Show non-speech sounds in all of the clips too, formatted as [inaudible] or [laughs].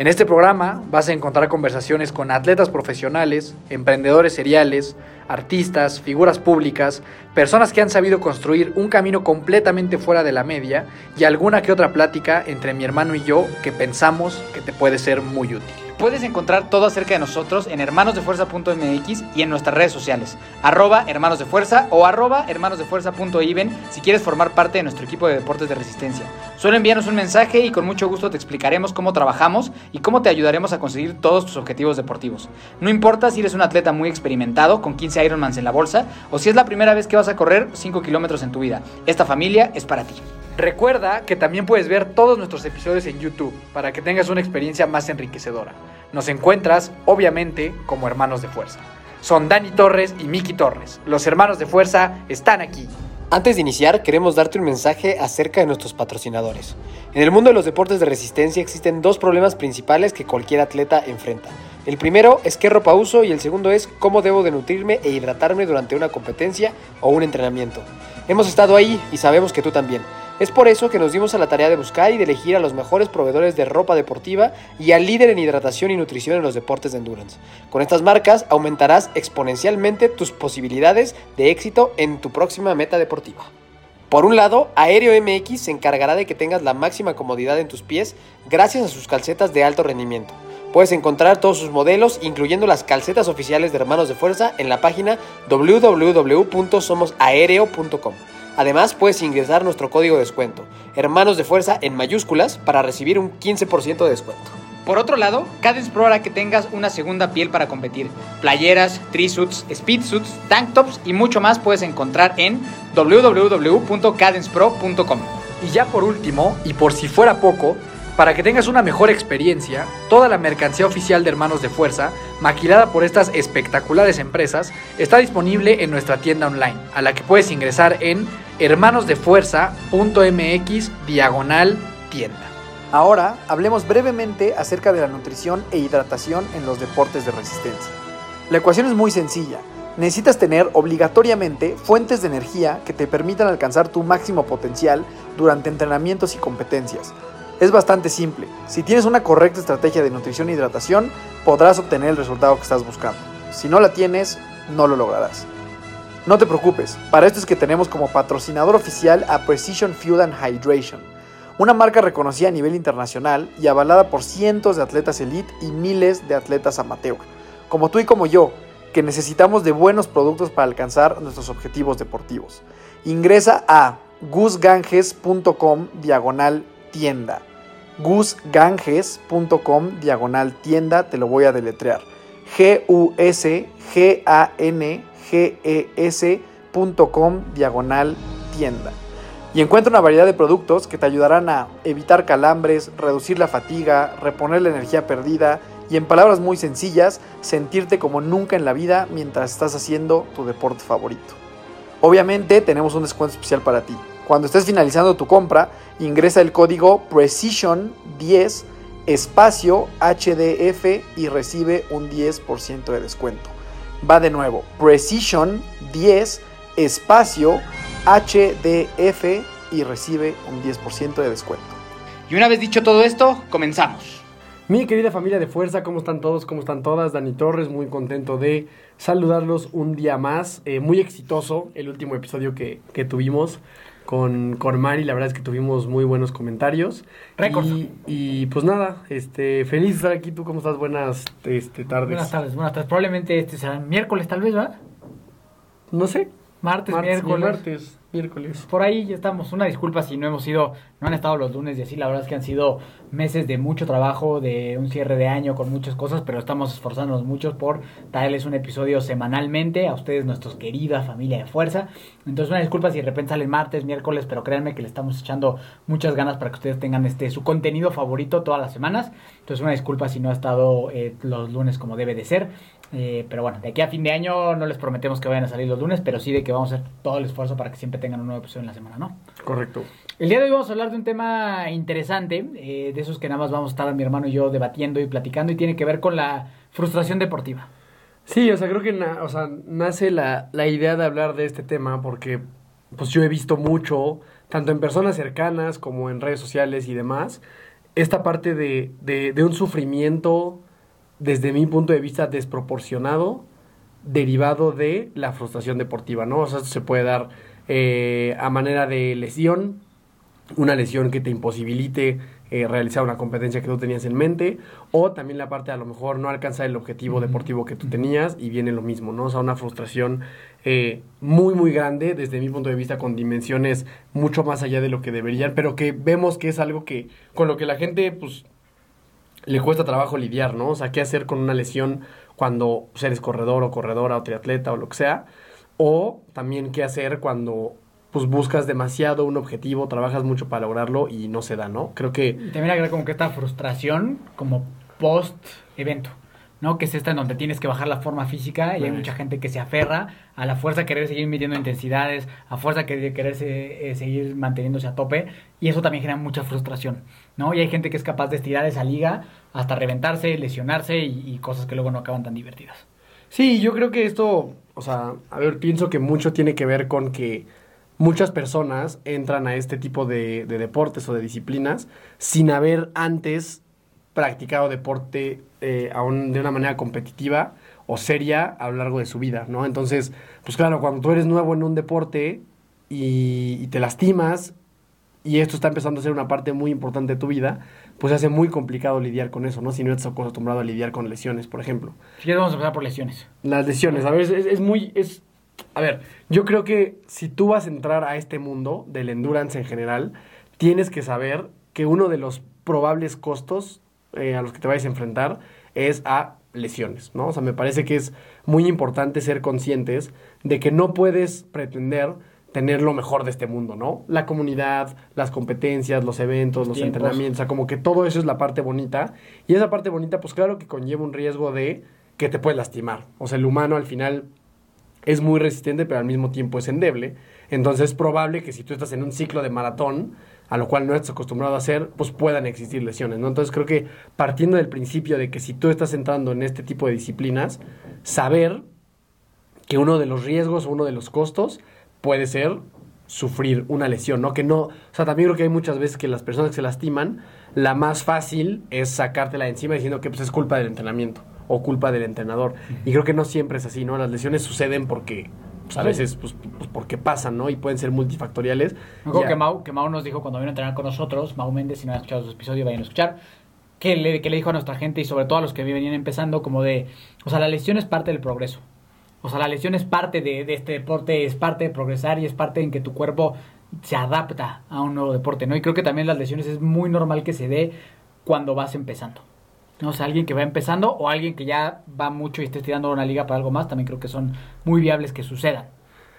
En este programa vas a encontrar conversaciones con atletas profesionales, emprendedores seriales, artistas, figuras públicas, personas que han sabido construir un camino completamente fuera de la media y alguna que otra plática entre mi hermano y yo que pensamos que te puede ser muy útil. Puedes encontrar todo acerca de nosotros en hermanosdefuerza.mx y en nuestras redes sociales, arroba o arroba hermanosdefuerza.iven si quieres formar parte de nuestro equipo de deportes de resistencia. Solo envíanos un mensaje y con mucho gusto te explicaremos cómo trabajamos y cómo te ayudaremos a conseguir todos tus objetivos deportivos. No importa si eres un atleta muy experimentado con 15 Ironmans en la bolsa o si es la primera vez que vas a correr 5 kilómetros en tu vida. Esta familia es para ti. Recuerda que también puedes ver todos nuestros episodios en YouTube para que tengas una experiencia más enriquecedora. Nos encuentras, obviamente, como hermanos de fuerza. Son Dani Torres y Miki Torres. Los hermanos de fuerza están aquí. Antes de iniciar, queremos darte un mensaje acerca de nuestros patrocinadores. En el mundo de los deportes de resistencia existen dos problemas principales que cualquier atleta enfrenta. El primero es qué ropa uso y el segundo es cómo debo de nutrirme e hidratarme durante una competencia o un entrenamiento. Hemos estado ahí y sabemos que tú también. Es por eso que nos dimos a la tarea de buscar y de elegir a los mejores proveedores de ropa deportiva y al líder en hidratación y nutrición en los deportes de endurance. Con estas marcas aumentarás exponencialmente tus posibilidades de éxito en tu próxima meta deportiva. Por un lado, Aéreo MX se encargará de que tengas la máxima comodidad en tus pies gracias a sus calcetas de alto rendimiento. Puedes encontrar todos sus modelos, incluyendo las calcetas oficiales de Hermanos de Fuerza, en la página www.somosaereo.com. Además, puedes ingresar nuestro código de descuento, Hermanos de Fuerza en mayúsculas, para recibir un 15% de descuento. Por otro lado, Cadence Pro hará que tengas una segunda piel para competir. Playeras, trisuits, speedsuits, tank tops y mucho más puedes encontrar en www.cadencepro.com. Y ya por último, y por si fuera poco, para que tengas una mejor experiencia, toda la mercancía oficial de Hermanos de Fuerza, maquilada por estas espectaculares empresas, está disponible en nuestra tienda online, a la que puedes ingresar en hermanosdefuerza.mx diagonal tienda. Ahora hablemos brevemente acerca de la nutrición e hidratación en los deportes de resistencia. La ecuación es muy sencilla. Necesitas tener obligatoriamente fuentes de energía que te permitan alcanzar tu máximo potencial durante entrenamientos y competencias. Es bastante simple. Si tienes una correcta estrategia de nutrición e hidratación, podrás obtener el resultado que estás buscando. Si no la tienes, no lo lograrás. No te preocupes, para esto es que tenemos como patrocinador oficial a Precision Fuel and Hydration, una marca reconocida a nivel internacional y avalada por cientos de atletas elite y miles de atletas amateur, como tú y como yo, que necesitamos de buenos productos para alcanzar nuestros objetivos deportivos. Ingresa a gusganges.com diagonal tienda gusganges.com diagonal tienda, te lo voy a deletrear. G-U-S-G-A-N-G-E-S.com diagonal tienda. Y encuentra una variedad de productos que te ayudarán a evitar calambres, reducir la fatiga, reponer la energía perdida y en palabras muy sencillas, sentirte como nunca en la vida mientras estás haciendo tu deporte favorito. Obviamente tenemos un descuento especial para ti. Cuando estés finalizando tu compra, ingresa el código Precision10 espacio HDF y recibe un 10% de descuento. Va de nuevo, Precision 10 espacio HDF y recibe un 10% de descuento. Y una vez dicho todo esto, comenzamos. Mi querida familia de fuerza, ¿cómo están todos? ¿Cómo están todas? Dani Torres, muy contento de saludarlos un día más. Eh, muy exitoso el último episodio que, que tuvimos con, con Mari, la verdad es que tuvimos muy buenos comentarios. Récord. Y, y, pues nada, este, feliz de estar aquí. ¿Tú cómo estás? Buenas este, tardes. Buenas tardes, buenas tardes. Probablemente este será miércoles tal vez, ¿verdad? No sé. Martes, Martes miércoles. Martes, miércoles. Por ahí ya estamos. Una disculpa si no hemos ido, no han estado los lunes y así. La verdad es que han sido meses de mucho trabajo, de un cierre de año con muchas cosas, pero estamos esforzándonos mucho por traerles un episodio semanalmente a ustedes, nuestros querida familia de fuerza. Entonces, una disculpa si de repente sale martes, miércoles, pero créanme que le estamos echando muchas ganas para que ustedes tengan este su contenido favorito todas las semanas. Entonces, una disculpa si no ha estado eh, los lunes como debe de ser. Eh, pero bueno, de aquí a fin de año no les prometemos que vayan a salir los lunes, pero sí de que vamos a hacer todo el esfuerzo para que siempre tengan un nuevo episodio en la semana, ¿no? Correcto. El día de hoy vamos a hablar de un tema interesante, eh, de esos que nada más vamos a estar mi hermano y yo debatiendo y platicando, y tiene que ver con la frustración deportiva. Sí, o sea, creo que na- o sea, nace la, la idea de hablar de este tema porque pues yo he visto mucho, tanto en personas cercanas como en redes sociales y demás, esta parte de, de, de un sufrimiento, desde mi punto de vista, desproporcionado, derivado de la frustración deportiva, ¿no? O sea, esto se puede dar eh, a manera de lesión, una lesión que te imposibilite eh, realizar una competencia que tú tenías en mente, o también la parte de a lo mejor no alcanzar el objetivo deportivo que tú tenías y viene lo mismo, ¿no? O sea, una frustración eh, muy, muy grande desde mi punto de vista con dimensiones mucho más allá de lo que deberían, pero que vemos que es algo que con lo que la gente, pues, le cuesta trabajo lidiar, ¿no? O sea, qué hacer con una lesión cuando pues, eres corredor o corredora o triatleta o lo que sea, o también qué hacer cuando pues buscas demasiado un objetivo, trabajas mucho para lograrlo y no se da, ¿no? Creo que también agrega como que esta frustración como post evento, ¿no? Que es esta en donde tienes que bajar la forma física y hay mucha gente que se aferra a la fuerza de querer seguir midiendo intensidades, a fuerza de querer eh, seguir manteniéndose a tope y eso también genera mucha frustración, ¿no? Y hay gente que es capaz de estirar esa liga hasta reventarse, lesionarse y, y cosas que luego no acaban tan divertidas. Sí, yo creo que esto, o sea, a ver, pienso que mucho tiene que ver con que muchas personas entran a este tipo de, de deportes o de disciplinas sin haber antes practicado deporte eh, aún de una manera competitiva o seria a lo largo de su vida, ¿no? Entonces, pues claro, cuando tú eres nuevo en un deporte y, y te lastimas y esto está empezando a ser una parte muy importante de tu vida, pues se hace muy complicado lidiar con eso, ¿no? Si no estás acostumbrado a lidiar con lesiones, por ejemplo. Si quieres vamos a empezar por lesiones. Las lesiones, a ver, es, es muy... Es, a ver, yo creo que si tú vas a entrar a este mundo del endurance en general, tienes que saber que uno de los probables costos eh, a los que te vayas a enfrentar es a lesiones, ¿no? O sea, me parece que es muy importante ser conscientes de que no puedes pretender tener lo mejor de este mundo, ¿no? La comunidad, las competencias, los eventos, los Tiempos. entrenamientos, o sea, como que todo eso es la parte bonita. Y esa parte bonita, pues claro que conlleva un riesgo de que te puedes lastimar. O sea, el humano al final es muy resistente, pero al mismo tiempo es endeble. Entonces es probable que si tú estás en un ciclo de maratón, a lo cual no estás acostumbrado a hacer, pues puedan existir lesiones, ¿no? Entonces creo que partiendo del principio de que si tú estás entrando en este tipo de disciplinas, saber que uno de los riesgos o uno de los costos puede ser sufrir una lesión, ¿no? Que no, o sea, también creo que hay muchas veces que las personas que se lastiman, la más fácil es sacártela de encima diciendo que pues es culpa del entrenamiento o culpa del entrenador. Y creo que no siempre es así, ¿no? Las lesiones suceden porque pues, a veces pues, pues porque pasan, ¿no? Y pueden ser multifactoriales. Me acuerdo que Mau, que Mau nos dijo cuando vino a entrenar con nosotros, Mau Méndez, si no han escuchado su episodio, vayan a escuchar, que le, que le dijo a nuestra gente y sobre todo a los que venían empezando, como de, o sea, la lesión es parte del progreso. O sea, la lesión es parte de, de este deporte, es parte de progresar y es parte en que tu cuerpo se adapta a un nuevo deporte, ¿no? Y creo que también las lesiones es muy normal que se dé cuando vas empezando. ¿No? O sea, alguien que va empezando o alguien que ya va mucho y esté tirando una liga para algo más, también creo que son muy viables que sucedan.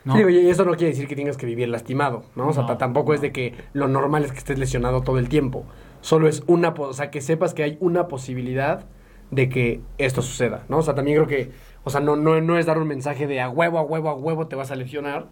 ¿no? Sí, oye, y eso no quiere decir que tengas que vivir lastimado, ¿no? O sea, No, tampoco es de que lo normal es que estés lesionado todo el tiempo. Solo es una, o sea, que sepas que hay una posibilidad de que esto suceda, ¿no? O sea, también creo que, o sea, no, no, no es dar un mensaje de a huevo, a huevo, a huevo te vas a lesionar,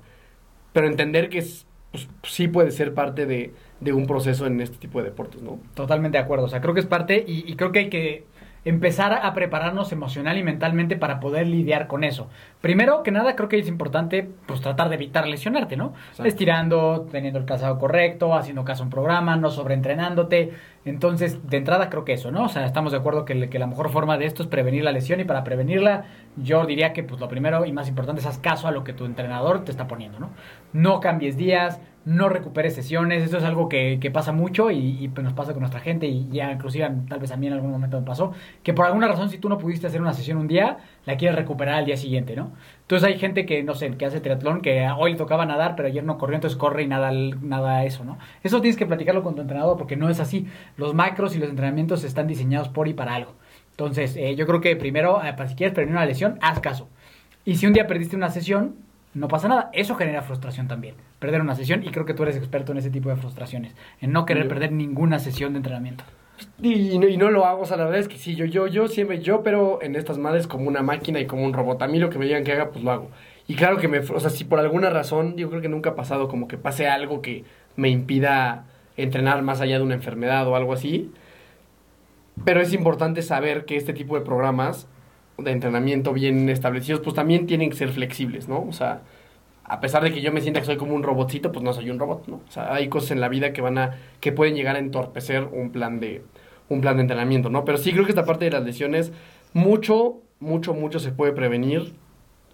pero entender que es, pues, sí puede ser parte de, de un proceso en este tipo de deportes, ¿no? Totalmente de acuerdo. O sea, creo que es parte y, y creo que hay que empezar a prepararnos emocional y mentalmente para poder lidiar con eso. Primero que nada, creo que es importante pues tratar de evitar lesionarte, ¿no? Exacto. Estirando, teniendo el calzado correcto, haciendo caso a un programa, no sobreentrenándote. Entonces, de entrada creo que eso, ¿no? O sea, estamos de acuerdo que, que la mejor forma de esto es prevenir la lesión y para prevenirla yo diría que pues lo primero y más importante es haz caso a lo que tu entrenador te está poniendo, ¿no? No cambies días, no recuperes sesiones, eso es algo que, que pasa mucho y, y, pues, nos pasa con nuestra gente y ya inclusive tal vez a mí en algún momento me pasó, que por alguna razón si tú no pudiste hacer una sesión un día, la quieres recuperar al día siguiente, ¿no? Entonces hay gente que, no sé, que hace triatlón, que hoy le tocaba nadar, pero ayer no corrió, entonces corre y nada, nada eso, ¿no? Eso tienes que platicarlo con tu entrenador porque no es así. Los macros y los entrenamientos están diseñados por y para algo. Entonces, eh, yo creo que primero, eh, para si quieres prevenir una lesión, haz caso. Y si un día perdiste una sesión, no pasa nada. Eso genera frustración también. Perder una sesión, y creo que tú eres experto en ese tipo de frustraciones. En no querer perder ninguna sesión de entrenamiento. Y, no, y no lo hago, o sea, la verdad es que sí, yo, yo, yo siempre, yo, pero en estas madres como una máquina y como un robot. A mí lo que me digan que haga, pues lo hago. Y claro que me, o sea, si por alguna razón, yo creo que nunca ha pasado como que pase algo que me impida entrenar más allá de una enfermedad o algo así. Pero es importante saber que este tipo de programas de entrenamiento bien establecidos, pues también tienen que ser flexibles, ¿no? O sea, a pesar de que yo me sienta que soy como un robotcito, pues no soy un robot, ¿no? O sea, hay cosas en la vida que van a, que pueden llegar a entorpecer un plan de, un plan de entrenamiento, ¿no? Pero sí creo que esta parte de las lesiones, mucho, mucho, mucho se puede prevenir,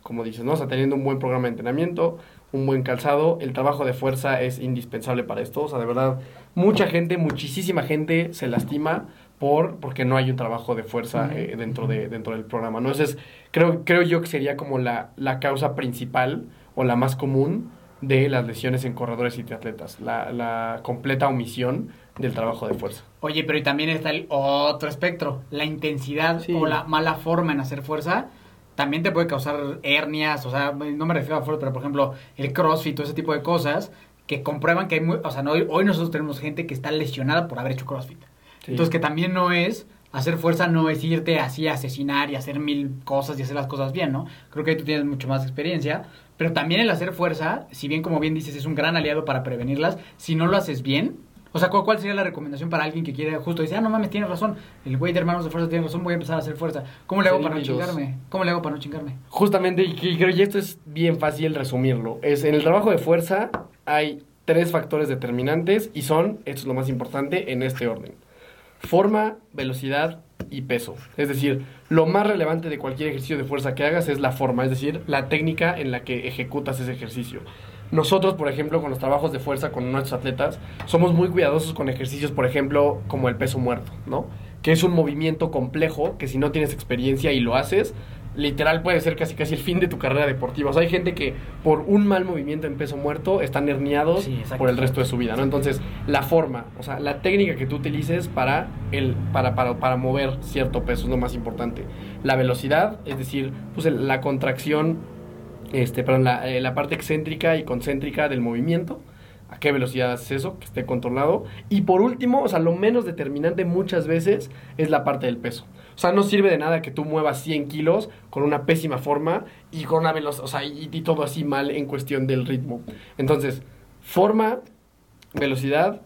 como dices, ¿no? O sea, teniendo un buen programa de entrenamiento, un buen calzado, el trabajo de fuerza es indispensable para esto, o sea, de verdad, mucha gente, muchísima gente se lastima por porque no hay un trabajo de fuerza eh, dentro, de, dentro del programa. ¿no? Entonces, creo, creo yo que sería como la, la causa principal o la más común de las lesiones en corredores y triatletas, la, la completa omisión del trabajo de fuerza. Oye, pero y también está el otro espectro, la intensidad o la mala forma en hacer fuerza también te puede causar hernias, o sea, no me refiero a fuerza, pero por ejemplo, el crossfit o ese tipo de cosas que comprueban que hay muy, o sea, no, hoy nosotros tenemos gente que está lesionada por haber hecho crossfit. Entonces que también no es, hacer fuerza no es irte así a asesinar y hacer mil cosas y hacer las cosas bien, ¿no? Creo que ahí tú tienes mucho más experiencia, pero también el hacer fuerza, si bien como bien dices es un gran aliado para prevenirlas, si no lo haces bien, o sea, ¿cuál, sería la recomendación para alguien que quiere justo dice, ah, no mames, tienes razón, el güey de hermanos de fuerza tiene razón, voy a empezar a hacer fuerza. ¿Cómo le hago para no chingarme? ¿Cómo le hago para no chingarme? Justamente, y creo que esto es bien fácil resumirlo. Es en el trabajo de fuerza hay tres factores determinantes y son, esto es lo más importante, en este orden forma, velocidad y peso. Es decir, lo más relevante de cualquier ejercicio de fuerza que hagas es la forma, es decir, la técnica en la que ejecutas ese ejercicio. Nosotros, por ejemplo, con los trabajos de fuerza con nuestros atletas, somos muy cuidadosos con ejercicios, por ejemplo, como el peso muerto, ¿no? Que es un movimiento complejo que si no tienes experiencia y lo haces, literal puede ser casi casi el fin de tu carrera deportiva. O sea, hay gente que por un mal movimiento en peso muerto están herniados por el resto de su vida, ¿no? Entonces, la forma, o sea, la técnica que tú utilices para, el, para, para, para mover cierto peso es lo más importante. La velocidad, es decir, pues la contracción, este, perdón, la, eh, la parte excéntrica y concéntrica del movimiento a qué velocidad haces eso, que esté controlado. Y por último, o sea, lo menos determinante muchas veces es la parte del peso. O sea, no sirve de nada que tú muevas 100 kilos con una pésima forma y con una velocidad, o sea, y, todo así mal en cuestión del ritmo. Entonces, forma, velocidad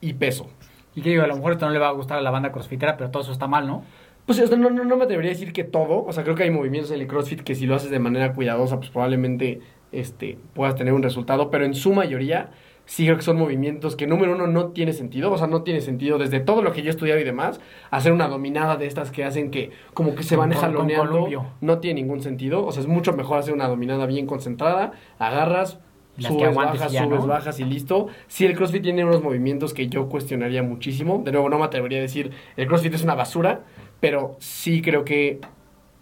y peso. Y que digo, a lo mejor esto no le va a gustar a la banda crossfitera, pero todo eso está mal, ¿no? Pues no, no, no me atrevería a decir que todo. O sea, creo que hay movimientos en el CrossFit que si lo haces de manera cuidadosa, pues probablemente este, puedas tener un resultado. Pero en su mayoría, sí creo que son movimientos que número uno no tiene sentido, o sea, no tiene sentido desde todo lo que yo he estudiado y demás, hacer una dominada de estas que hacen que como que se van jaloneando, no tiene ningún sentido, o sea, es mucho mejor hacer una dominada bien concentrada, agarras, subes, bajas, subes, bajas y listo. Sí, el CrossFit tiene unos movimientos que yo cuestionaría muchísimo, de nuevo no me atrevería a decir, el CrossFit es una basura, pero sí creo que,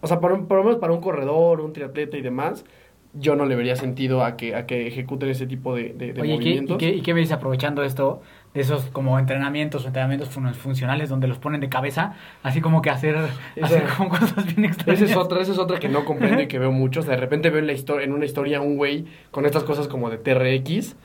o sea, por, por lo menos para un corredor, un triatleta y demás, yo no le vería sentido a que, a que ejecuten ese tipo de, de, movimientos. ¿y qué, ¿y, qué, me dice aprovechando esto, de esos como entrenamientos o entrenamientos funcionales donde los ponen de cabeza, así como que hacer, hacer como cosas bien extrañas? Esa es otra, esa es otra que no comprendo y que veo mucho. de repente veo en, la historia, en una historia un güey con estas cosas como de TRX,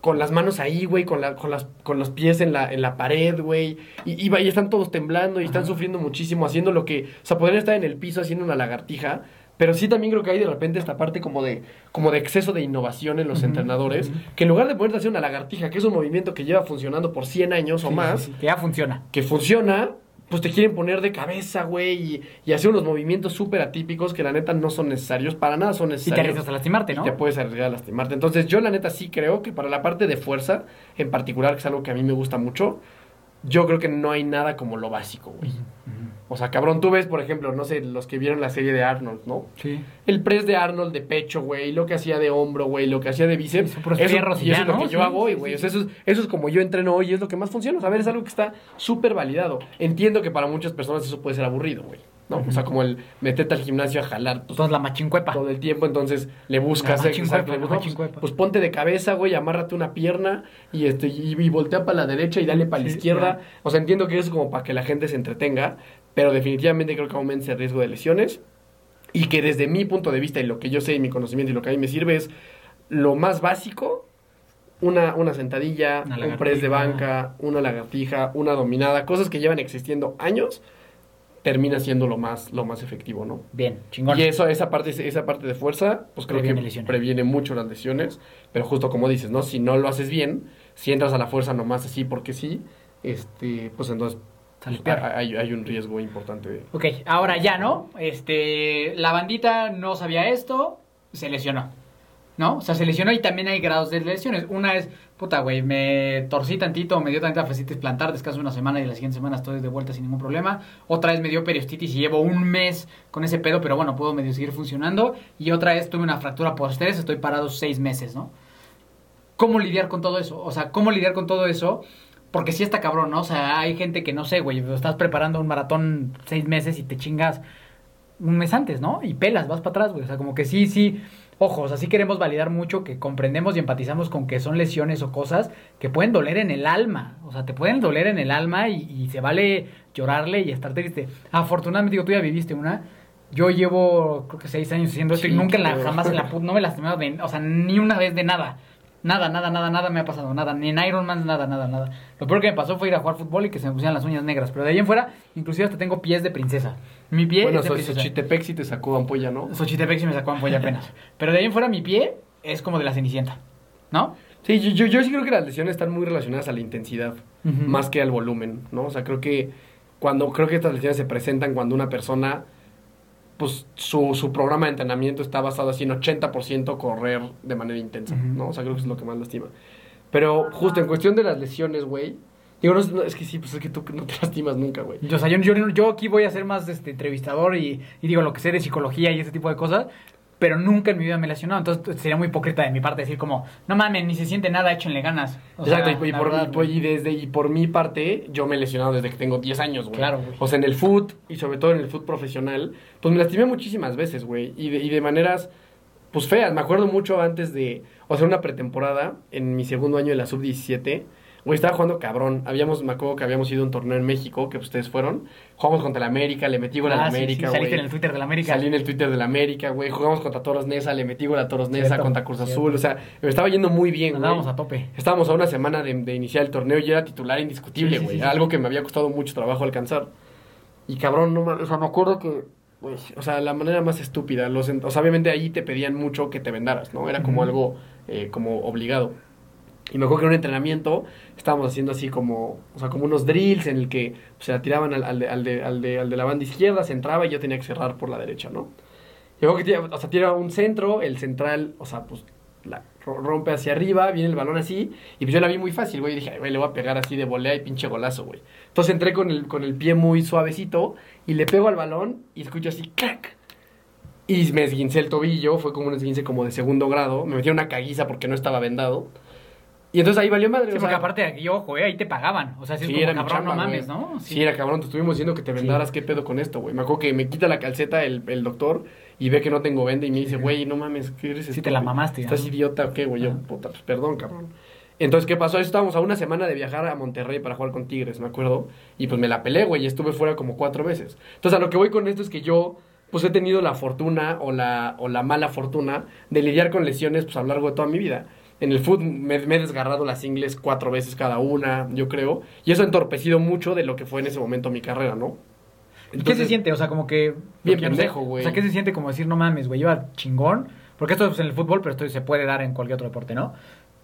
con las manos ahí, güey, con, la, con, las, con los pies en la, en la pared, güey, y, y, y, están todos temblando y están sufriendo muchísimo, haciendo lo que, o sea, podrían estar en el piso haciendo una lagartija, pero sí también creo que hay de repente esta parte como de, como de exceso de innovación en los entrenadores, que en lugar de ponerte a hacer una lagartija, que es un movimiento que lleva funcionando por 100 años o más, que ya funciona. Que funciona, pues te quieren poner de cabeza, güey, y, hacer unos movimientos súper atípicos que la neta no son necesarios, para nada son necesarios. Y te arriesgas a lastimarte, ¿no? te puedes arriesgar a lastimarte. Entonces yo la neta sí creo que para la parte de fuerza, en particular, que es algo que a mí me gusta mucho, yo creo que no hay nada como lo básico, güey. O sea, cabrón, tú ves, por ejemplo, no sé, los que vieron la serie de Arnold, ¿no? Sí. El press de Arnold de pecho, güey, lo que hacía de hombro, güey, lo que hacía de bíceps. Eso, y, eso es lo que yo hago hoy, güey. O sea, eso, es, eso es como yo entreno hoy y es lo que más funciona. O sea, a ver, es algo que está súper validado. Entiendo que para muchas personas eso puede ser aburrido, güey. ¿no? O sea, como el meterte al gimnasio a jalar. Pues, la machincuepa. Todo el tiempo, entonces le buscas. La machincuepa, pues, ponte de cabeza, güey, amárrate una pierna y, este, y, voltea para la derecha y dale para la izquierda. O sea, entiendo que eso es como para que la gente se entretenga, pero definitivamente creo que aumenta el riesgo de lesiones. Y que desde mi punto de vista y lo que yo sé y mi conocimiento y lo que a mí me sirve es lo más básico una, una sentadilla, Una un press de banca, una lagartija, una dominada, cosas que llevan existiendo años, termina siendo lo más, lo más efectivo, ¿no? Bien, chingón. Y eso, esa parte, esa parte de fuerza, pues creo Previene que lesiones. previene mucho las lesiones. Pero justo como dices, ¿no? Si no lo haces bien, si entras a la fuerza nomás así porque sí, este, pues entonces. Hay, hay un riesgo importante. Ok, ahora ya, ¿no? Este, la bandita no sabía esto, se lesionó. ¿No? O sea, se lesionó y también hay grados de lesiones. Una es, puta, güey, me torcí tantito, me dio tanta fascitis plantar, descanso una semana y la siguiente semana estoy de vuelta sin ningún problema. Otra es me dio periostitis y llevo un mes con ese pedo, pero bueno, puedo medio seguir funcionando. Y otra es tuve una fractura por estrés, estoy parado seis meses, ¿no? ¿Cómo lidiar con todo eso? O sea, ¿cómo lidiar con todo eso? Porque sí está cabrón, ¿no? O sea, hay gente que no sé, güey, estás preparando un maratón seis meses y te chingas un mes antes, ¿no? Y pelas, vas para atrás, güey. O sea, como que sí, sí. Ojo, o sea, sí queremos validar mucho que comprendemos y empatizamos con que son lesiones o cosas que pueden doler en el alma. O sea, te pueden doler en el alma y, y se vale llorarle y estar triste. Afortunadamente, digo, tú ya viviste una. Yo llevo, creo que seis años haciendo esto y nunca en la, jamás en la puta, no me lastimado de, o sea, ni una vez de nada. Nada, nada, nada, nada me ha pasado, nada, ni en Iron Man, nada, nada, nada. Lo peor que me pasó fue ir a jugar fútbol y que se me pusieran las uñas negras, pero de ahí en fuera, inclusive hasta tengo pies de princesa. Mi pie Bueno, es de so- princesa. Xochitepec sí te sacó ampolla, ¿no? Xochitepec sí me sacó ampolla apenas. [laughs] Pero de ahí en fuera mi pie es como de la cenicienta, ¿no? Sí, yo, yo, yo sí creo que las lesiones están muy relacionadas a la intensidad, más que al volumen, ¿no? O sea, creo que cuando creo que estas lesiones se presentan cuando una persona, pues su, su programa de entrenamiento está basado así en 80% correr de manera intensa, Ujú. ¿no? O sea, creo que es lo que más lastima. Pero justo en cuestión de las lesiones, güey, digo, no, es- no, es que sí, pues es que tú no te [laughs] lastimas nunca, güey. O sea, yo, yo, yo aquí voy a ser más este, entrevistador y, y digo lo que sé de psicología y ese tipo de cosas, pero nunca en mi vida me he lesionado. Entonces sería muy hipócrita de mi parte decir como, no mames, ni se siente nada, échenle ganas. O Exacto, y por, verdad, y desde, y por mi parte, yo me he lesionado desde que tengo 10 años, güey. Claro, güey. O sea, en el foot, y sobre todo en el foot profesional, pues me lastimé muchísimas veces, güey. Y de, y de maneras, pues feas. Me acuerdo mucho antes de, o sea, una pretemporada, en mi segundo año de la sub-17. Güey, estaba jugando cabrón. Habíamos, me acuerdo que habíamos ido a un torneo en México, que ustedes fueron. Jugamos contra el América, le metí gol al Ah, sí, América, sí, güey. saliste en el Twitter del América. Salí en el Twitter del América, güey. Jugamos contra Toros Nesa, le metí gol a Toros Nesa, contra Cruz cierto. Azul. O sea, me estaba yendo muy bien, güey. Andábamos a tope. Estábamos a una semana de, de iniciar el torneo y era titular indiscutible, güey. sí. Algo que me había costado mucho trabajo alcanzar. Y cabrón, no o sea, me acuerdo que, o sea, la manera más estúpida. Los, o sea, obviamente ahí te pedían mucho que te vendaras, ¿no? Era como algo eh, como obligado. Y me acuerdo que en un entrenamiento estábamos haciendo así como, o sea, como unos drills en el que pues, se la tiraban al, al de, al, de, al, de, la banda izquierda, se entraba y yo tenía que cerrar por la derecha, ¿no? Y luego que o sea, tira un centro, el central, o sea, pues rompe hacia arriba, viene el balón así, y pues yo la vi muy fácil, güey, y dije, "Ay, güey, le voy a pegar así de volea y pinche golazo, güey. Entonces entré con el, con el pie muy suavecito y le pego al balón y escucho así, ¡crack! Y me esguincé el tobillo, fue como un esguince como de segundo grado, me metí una caguiza porque no estaba vendado. Y entonces ahí valió madre. Sí, o porque sea, aparte de aquí, ojo, eh, ahí te pagaban. O sea, si Sí, es era como mi cabrón, chamba, no mames. ¿no? Sí. era cabrón, te estuvimos diciendo que te vendaras, ¿qué pedo con esto, güey? Me acuerdo que me quita la calceta el, el doctor y ve que no tengo venda y me dice, güey, no mames, ¿qué eres Sí, te la mamaste, ¿Estás ¿no? idiota o qué, güey? Yo, puta, pues perdón, cabrón. Entonces, ¿qué pasó? Estábamos a una semana de viajar a Monterrey para jugar con Tigres, me acuerdo. Y pues me la pelé, güey, y estuve fuera como cuatro veces. Entonces, a lo que voy con esto es que yo, pues he tenido la fortuna o la, o la mala fortuna de lidiar con lesiones, pues a lo largo de toda mi vida. En el fútbol me, me he desgarrado las ingles cuatro veces cada una, yo creo. Y eso ha entorpecido mucho de lo que fue en ese momento mi carrera, ¿no? ¿Y qué se siente? O sea, como que... Bien yo pendejo, güey. O sea, ¿qué se siente como decir, no mames, güey, iba chingón? Porque esto es en el fútbol, pero esto se puede dar en cualquier otro deporte, ¿no?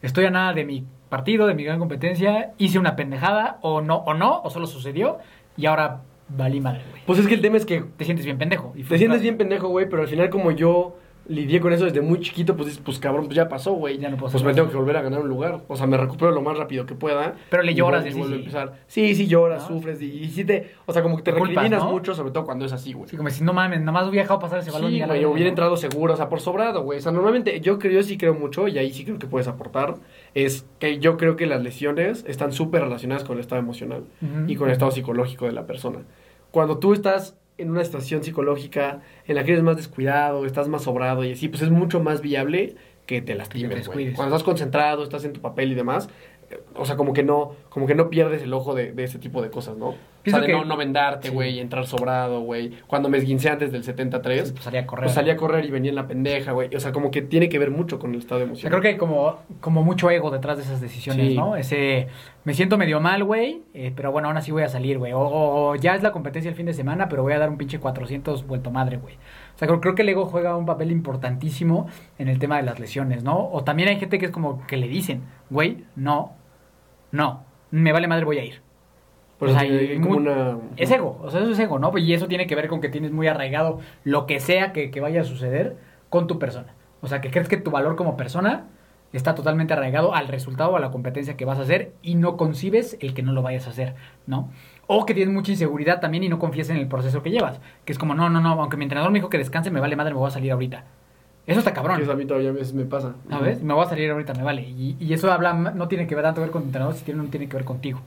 Estoy a nada de mi partido, de mi gran competencia, hice una pendejada, o no, o no, o solo sucedió, y ahora valí madre, güey. Pues es que el tema es que Te sientes bien pendejo. y Te sientes bien pendejo, güey, pero al final como yo lidié con eso desde muy chiquito, pues dices, pues cabrón, pues ya pasó, güey. Ya no puedo Pues me tengo que volver a ganar un lugar. O sea, me recupero lo más rápido que pueda. Pero le y lloras vuelvo- de y sí, vuelvo a empezar. Sí, sí lloras, ¿No? sufres y, y sí te, o sea, como que te culpas, recriminas ¿no? mucho, sobre todo cuando es así, güey. Sí, como si no mames, nada más hubiera dejado pasar ese balón y Sí, güey, hubiera entrado seguro, o sea, por sobrado, güey. O sea, normalmente yo creo, yo sí creo mucho, y ahí sí creo que puedes aportar, es que yo creo que las lesiones están súper relacionadas con el estado emocional y con el estado psicológico de la persona. Cuando tú estás en una situación psicológica en la que eres más descuidado, estás más sobrado y así, pues es mucho más viable que te lastimes. Cuando estás concentrado, estás en tu papel y demás, o sea, como que no, como que no pierdes el ojo de, de ese tipo de cosas, ¿no? O sea, de que- no, no vendarte, sí. güey, entrar sobrado, güey. Cuando me esguincé antes del 73, Pues salía a correr. pues salía a correr y venía en la pendeja, güey. O sea, como que tiene que ver mucho con el estado O sea, emocional. creo que hay como, como mucho ego detrás de esas decisiones, Sí. ¿no? Ese, me siento medio mal, güey, eh, pero bueno, aún así voy a salir, güey. O, o ya es la competencia el fin de semana, pero voy a dar un pinche 400 vuelto madre, güey. O sea, creo, creo que el ego juega un papel importantísimo en el tema de las lesiones, ¿no? O también hay gente que es como que le dicen, güey, no, no, me vale madre, voy a ir. Hay muy- una... Es ego, o sea, eso es ego, ¿no? Y eso tiene que ver con que tienes muy arraigado lo que sea que, que vaya a suceder con tu persona. O sea, que crees que tu valor como persona está totalmente arraigado al resultado a la competencia que vas a hacer y no concibes el que no lo vayas a hacer, ¿no? O que tienes mucha inseguridad también y no confías en el proceso que llevas. Que es como, no, no, no, aunque mi entrenador me dijo que descanse, me vale madre, me voy a salir ahorita. Eso está cabrón. Eso a mí todavía a veces me pasa. ¿Sabes? Me voy a salir ahorita, me vale. Y, y eso habla, no tiene que ver tanto ver con tu entrenador, si tiene, no tiene que ver contigo.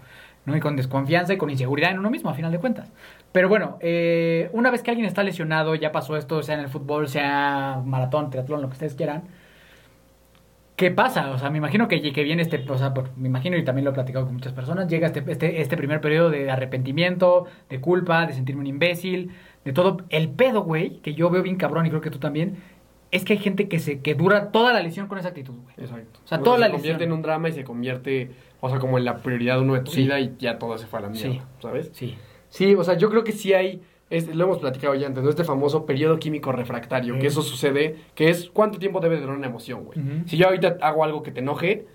¿no? Y con desconfianza y con inseguridad en uno mismo, a final de cuentas. Pero bueno, eh, una vez que alguien está lesionado, ya pasó esto, sea en el fútbol, sea maratón, triatlón, lo que ustedes quieran. ¿Qué pasa? O sea, me imagino que, que viene este, o sea, por- me imagino y también lo he platicado con muchas personas, llega este, este, este primer periodo de arrepentimiento, de culpa, de sentirme un imbécil, de todo. El pedo, güey, que yo veo bien cabrón y creo que tú también, es que hay gente que se que dura toda la lesión con esa actitud, güey. Exacto. O sea, toda la se convierte lesión. en un drama y se convierte, o sea, como en la prioridad uno de tu Sí. vida y ya todo se fue a la mierda, Sí. ¿sabes? Sí. Sí, o sea, yo creo que sí hay, es- lo hemos platicado ya antes, ¿no? Este famoso periodo químico refractario, Sí. que eso sucede, que es cuánto tiempo debe durar una emoción, güey. Si yo ahorita hago algo que te enoje,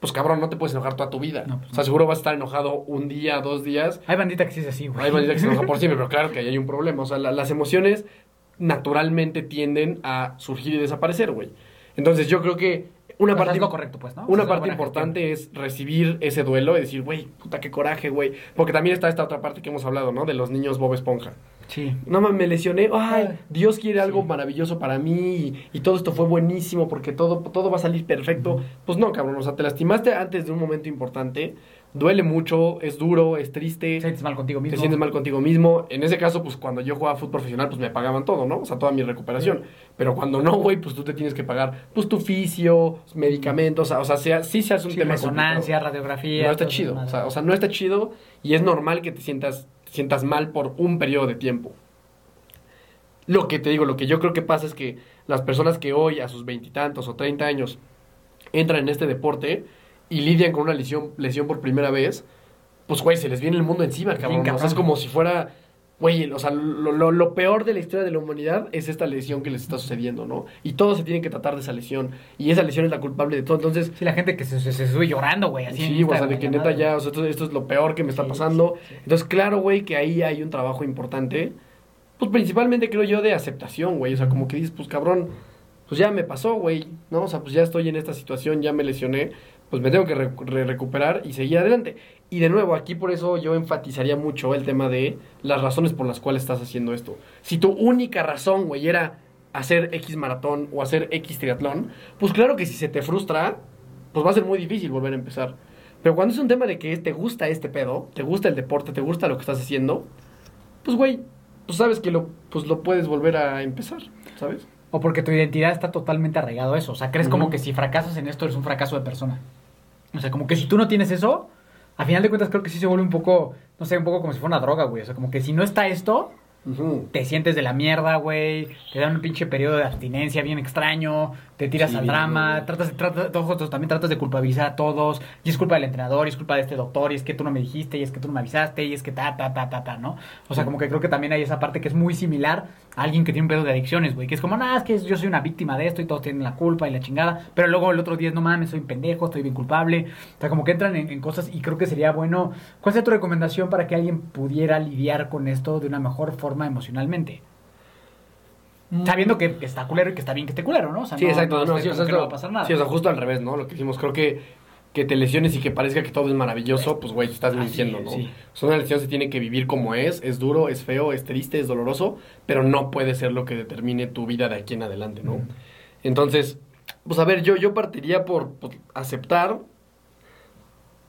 pues cabrón, no te puedes enojar toda tu vida. No, pues o sea, seguro vas a estar enojado un día, dos días. Hay bandita que sí es así, güey. Hay bandita que se enoja por [laughs] siempre, pero claro que ahí hay un problema. O sea, la- las emociones naturalmente tienden a surgir y desaparecer, güey. Entonces yo creo que una parte lo correcto, pues, ¿no? una parte importante es recibir ese duelo y decir, güey, puta, qué coraje, güey. Porque también está esta otra parte que hemos hablado, ¿no? De los niños Bob Esponja. Sí. No mames, me lesioné. Ay, Ay. Dios quiere algo Sí. maravilloso para mí y, y todo esto fue buenísimo porque todo, todo va a salir perfecto. Pues no, cabrón. O sea, te lastimaste antes de un momento importante. Duele mucho, es duro, es triste. Te sientes mal contigo mismo. Te sientes mal contigo mismo. En ese caso, pues cuando yo jugaba fútbol profesional, pues me pagaban todo, ¿no? O sea, toda mi recuperación. Pero cuando no, güey, pues tú te tienes que pagar, pues tu fisio, medicamentos, o sea, sea, sí se hace un Sí, tema resonancia, complicado. radiografía. No está chido, o sea, o sea, no está chido y es normal que te sientas, te sientas mal por un periodo de tiempo. Lo que te digo, lo que yo creo que pasa es que las personas que hoy, a sus veintitantos o treinta años, entran en este deporte y lidian con una lesión, lesión por primera vez, pues, güey, se les viene el mundo encima, cabrón. O sea, es como si fuera, güey, o sea, lo, lo- lo peor de la historia de la humanidad es esta lesión que les está sucediendo, ¿no? Y todos se tienen que tratar de esa lesión. Y esa lesión es la culpable de todo. Entonces, Sí, la gente que se, se, se sube llorando, güey. Así Sí, o sea, de que neta ya, o sea, esto, esto es lo peor que me está Sí, pasando. sí, sí. Entonces, claro, güey, que ahí hay un trabajo importante. Pues principalmente creo yo de aceptación, güey. O sea, como que dices, pues cabrón, pues ya me pasó, güey, ¿no? O sea, pues ya estoy en esta situación, ya me lesioné, pues me tengo que re- re- recuperar y seguir adelante. Y de nuevo, aquí por eso yo enfatizaría mucho el tema de las razones por las cuales estás haciendo esto. Si tu única razón, güey, era hacer X maratón o hacer X triatlón, pues claro que si se te frustra, pues va a ser muy difícil volver a empezar. Pero cuando es un tema de que te gusta este pedo, te gusta el deporte, te gusta lo que estás haciendo, pues güey, pues sabes que lo, pues lo puedes volver a empezar, ¿sabes? O porque tu identidad está totalmente arraigado a eso. O sea, crees como que si fracasas en esto eres un fracaso de persona. O sea, como que si tú no tienes eso, a final de cuentas creo que sí se vuelve un poco, no sé, un poco como si fuera una droga, güey. O sea, como que si no está esto, te sientes de la mierda, güey. Te dan un pinche periodo de abstinencia bien extraño. Te tiras Sí, al bien, drama. güey. Tratas, tratas, todos- también tratas de culpabilizar a todos. Y es culpa del entrenador, y es culpa de este doctor, y es que tú no me dijiste, y es que tú no me avisaste, y es que ta, ta, ta, ta, ta, ¿no? O sea, como que creo que también hay esa parte que es muy similar a alguien que tiene un pedo de adicciones, güey. Que es como, nada, es que yo soy una víctima de esto y todos tienen la culpa y la chingada. Pero luego el otro día, no mames, soy un pendejo, estoy bien culpable. O sea, como que entran en, en cosas y creo que sería bueno. ¿Cuál sería tu recomendación para que alguien pudiera lidiar con esto de una mejor forma emocionalmente? Sabiendo que está culero y que está bien que esté culero, ¿no? O sea, Sí, no- exacto. no, sí, que va a pasar nada. Sí, o sea, justo al revés, ¿no? Lo que hicimos, creo que que te lesiones y que parezca que todo es maravilloso, pues güey, estás mintiendo, ¿no? sí. O sea, una lesión se tiene que vivir como es, es duro, es feo, es triste, es doloroso, pero no puede ser lo que determine tu vida de aquí en adelante, ¿no? Ujú. Entonces, pues a ver, yo, yo partiría por, por aceptar,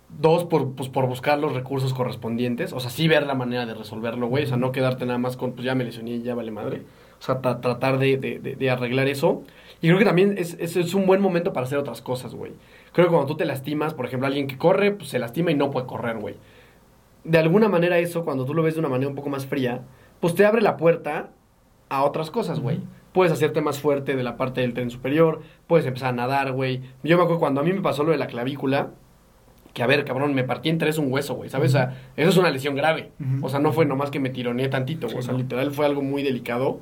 dos, por, pues, por buscar los recursos correspondientes, o sea, sí ver la manera de resolverlo, güey, o sea, no quedarte nada más con, pues ya me lesioné y ya vale madre, o sea, tra- tratar de, de- de- de arreglar eso. Y creo que también es, es, es un buen momento para hacer otras cosas, güey. Creo que cuando tú te lastimas, por ejemplo, alguien que corre, pues se lastima y no puede correr, güey. De alguna manera eso, cuando tú lo ves de una manera un poco más fría, pues te abre la puerta a otras cosas, güey. Puedes hacerte más fuerte de la parte del tren superior, puedes empezar a nadar, güey. Yo me acuerdo cuando a mí me pasó lo de la clavícula, que a ver, cabrón, me partí en tres un hueso, güey, ¿sabes? O sea, eso es una lesión grave. O sea, no fue nomás que me tironeé tantito, güey. Sí, o sea, no. literal fue algo muy delicado.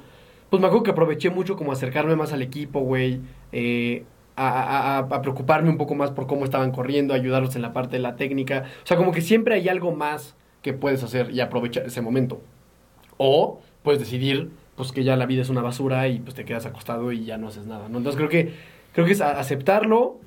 Pues me acuerdo que aproveché mucho como acercarme más al equipo, güey. eh, a, a- a- a preocuparme un poco más por cómo estaban corriendo, ayudarlos en la parte de la técnica. O sea, como que siempre hay algo más que puedes hacer y aprovechar ese momento. O puedes decidir, pues que ya la vida es una basura y pues te quedas acostado y ya no haces nada, ¿no? Entonces creo que, creo que es aceptarlo,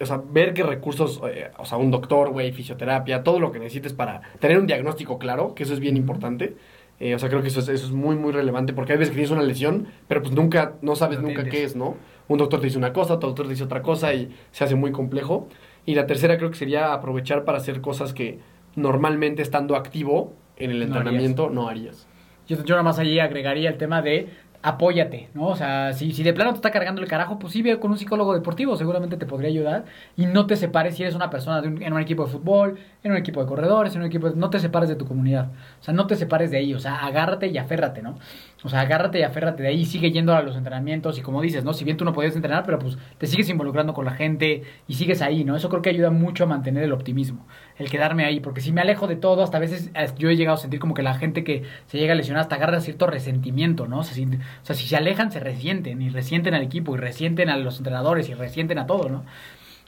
o sea, ver qué recursos, eh, o sea, un doctor, güey, fisioterapia, todo lo que necesites para tener un diagnóstico claro, que eso es bien importante. Eh, o sea, creo que eso es, eso es muy, muy relevante porque hay veces que tienes una lesión, pero pues nunca, no sabes No nunca qué es, ¿no? Un doctor te dice una cosa, otro doctor te dice otra cosa y se hace muy complejo. Y la tercera creo que sería aprovechar para hacer cosas que normalmente estando activo en el No entrenamiento no harías. Yo, yo nada más ahí agregaría el tema de apóyate, ¿no? O sea, si, si de plano te está cargando el carajo, pues sí, ve con un psicólogo deportivo, seguramente te podría ayudar. Y no te separes si eres una persona de un- en un equipo de fútbol, en un equipo de corredores, en un equipo de- No te separes de tu comunidad. O sea, no te separes de ahí. O sea, agárrate y aférrate, ¿no? O sea, agárrate y aférrate de ahí, sigue yendo a los entrenamientos y como dices, ¿no? Si bien tú no podías entrenar, pero pues te sigues involucrando con la gente y sigues ahí, ¿no? Eso creo que ayuda mucho a mantener el optimismo, el quedarme ahí, porque si me alejo de todo, hasta a veces yo he llegado a sentir como que la gente que se llega a lesionar hasta agarra cierto resentimiento, ¿no? O sea, si, o sea, si se alejan, se resienten y resienten al equipo y resienten a los entrenadores y resienten a todo, ¿no?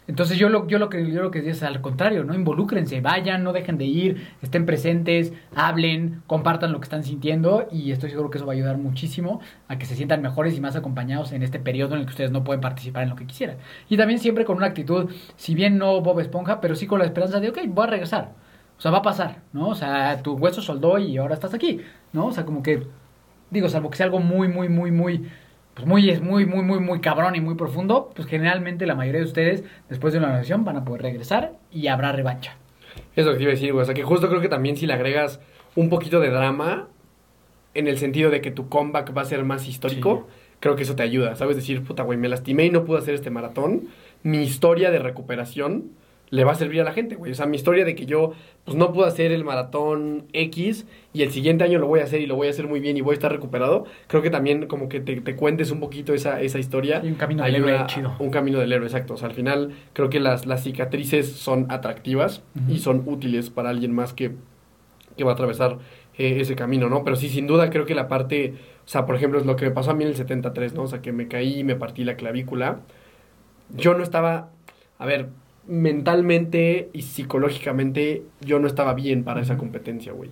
Entonces yo lo, yo lo que yo lo que digo es al contrario, ¿no? Involúcrense, vayan, no dejen de ir, estén presentes, hablen, compartan lo que están sintiendo y estoy seguro que eso va a ayudar muchísimo a que se sientan mejores y más acompañados en este periodo en el que ustedes no pueden participar en lo que quisieran. Y también siempre con una actitud, si bien no Bob Esponja, pero sí con la esperanza de, ok, voy a regresar. O sea, va a pasar, ¿no? O sea, tu hueso soldó y ahora estás aquí, ¿no? O sea, como que, digo, salvo que sea algo muy, muy, muy, muy pues muy, es muy, muy, muy, muy cabrón y muy profundo, pues generalmente la mayoría de ustedes, después de una lesión, van a poder regresar y habrá revancha. Es lo que te iba a decir, güey. O sea, que justo creo que también si le agregas un poquito de drama, en el sentido de que tu comeback va a ser más histórico, creo que eso te ayuda. ¿Sabes? Decir, puta, güey, me lastimé y no pude hacer este maratón. Mi historia de recuperación le va a servir a la gente, güey. O sea, mi historia de que yo, pues no pude hacer el maratón X y el siguiente año lo voy a hacer y lo voy a hacer muy bien y voy a estar recuperado. Creo que también como que te, te cuentes un poquito esa, esa historia. Y un camino del héroe chido. Un camino del héroe, exacto. O sea, al final creo que las, las cicatrices son atractivas y son útiles para alguien más que, que va a atravesar eh, ese camino, ¿no? Pero sí, sin duda creo que la parte, o sea, por ejemplo, es lo que me pasó a mí en el 73, ¿no? O sea, que me caí y me partí la clavícula. Yo no estaba, a ver, mentalmente y psicológicamente yo no estaba bien para esa competencia, güey.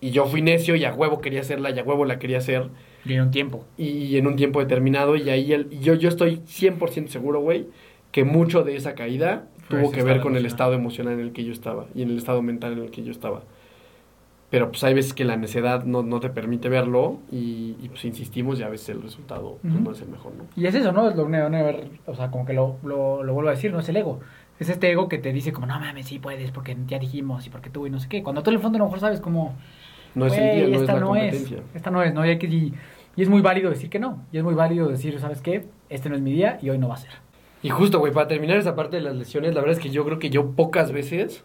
Y yo fui necio y a huevo quería hacerla y a huevo la quería hacer Y en un tiempo. y en un tiempo determinado y ahí el- y yo, yo estoy 100% seguro, güey, que mucho de esa caída Fue tuvo que ver con el estado emocional en el que yo estaba y en el estado mental en el que yo estaba. Pero pues hay veces que la necedad no, no te permite verlo y, y, pues insistimos y a veces el resultado pues, no es el mejor, ¿no? Y es eso, ¿no? Es lo único, o sea, como que lo, lo, lo vuelvo a decir, no es el ego. Es este ego que te dice como, no mames, sí puedes, porque ya dijimos y porque tú y no sé qué. Cuando tú en el fondo a lo mejor sabes como, No es el "Güey, día, no es esta la no es, esta no es, ¿no? Y, hay que- y, y es muy válido decir que no. Y es muy válido decir, ¿sabes qué? Este no es mi día y hoy no va a ser. Y justo, güey, para terminar esa parte de las lesiones, la verdad es que yo creo que yo pocas veces,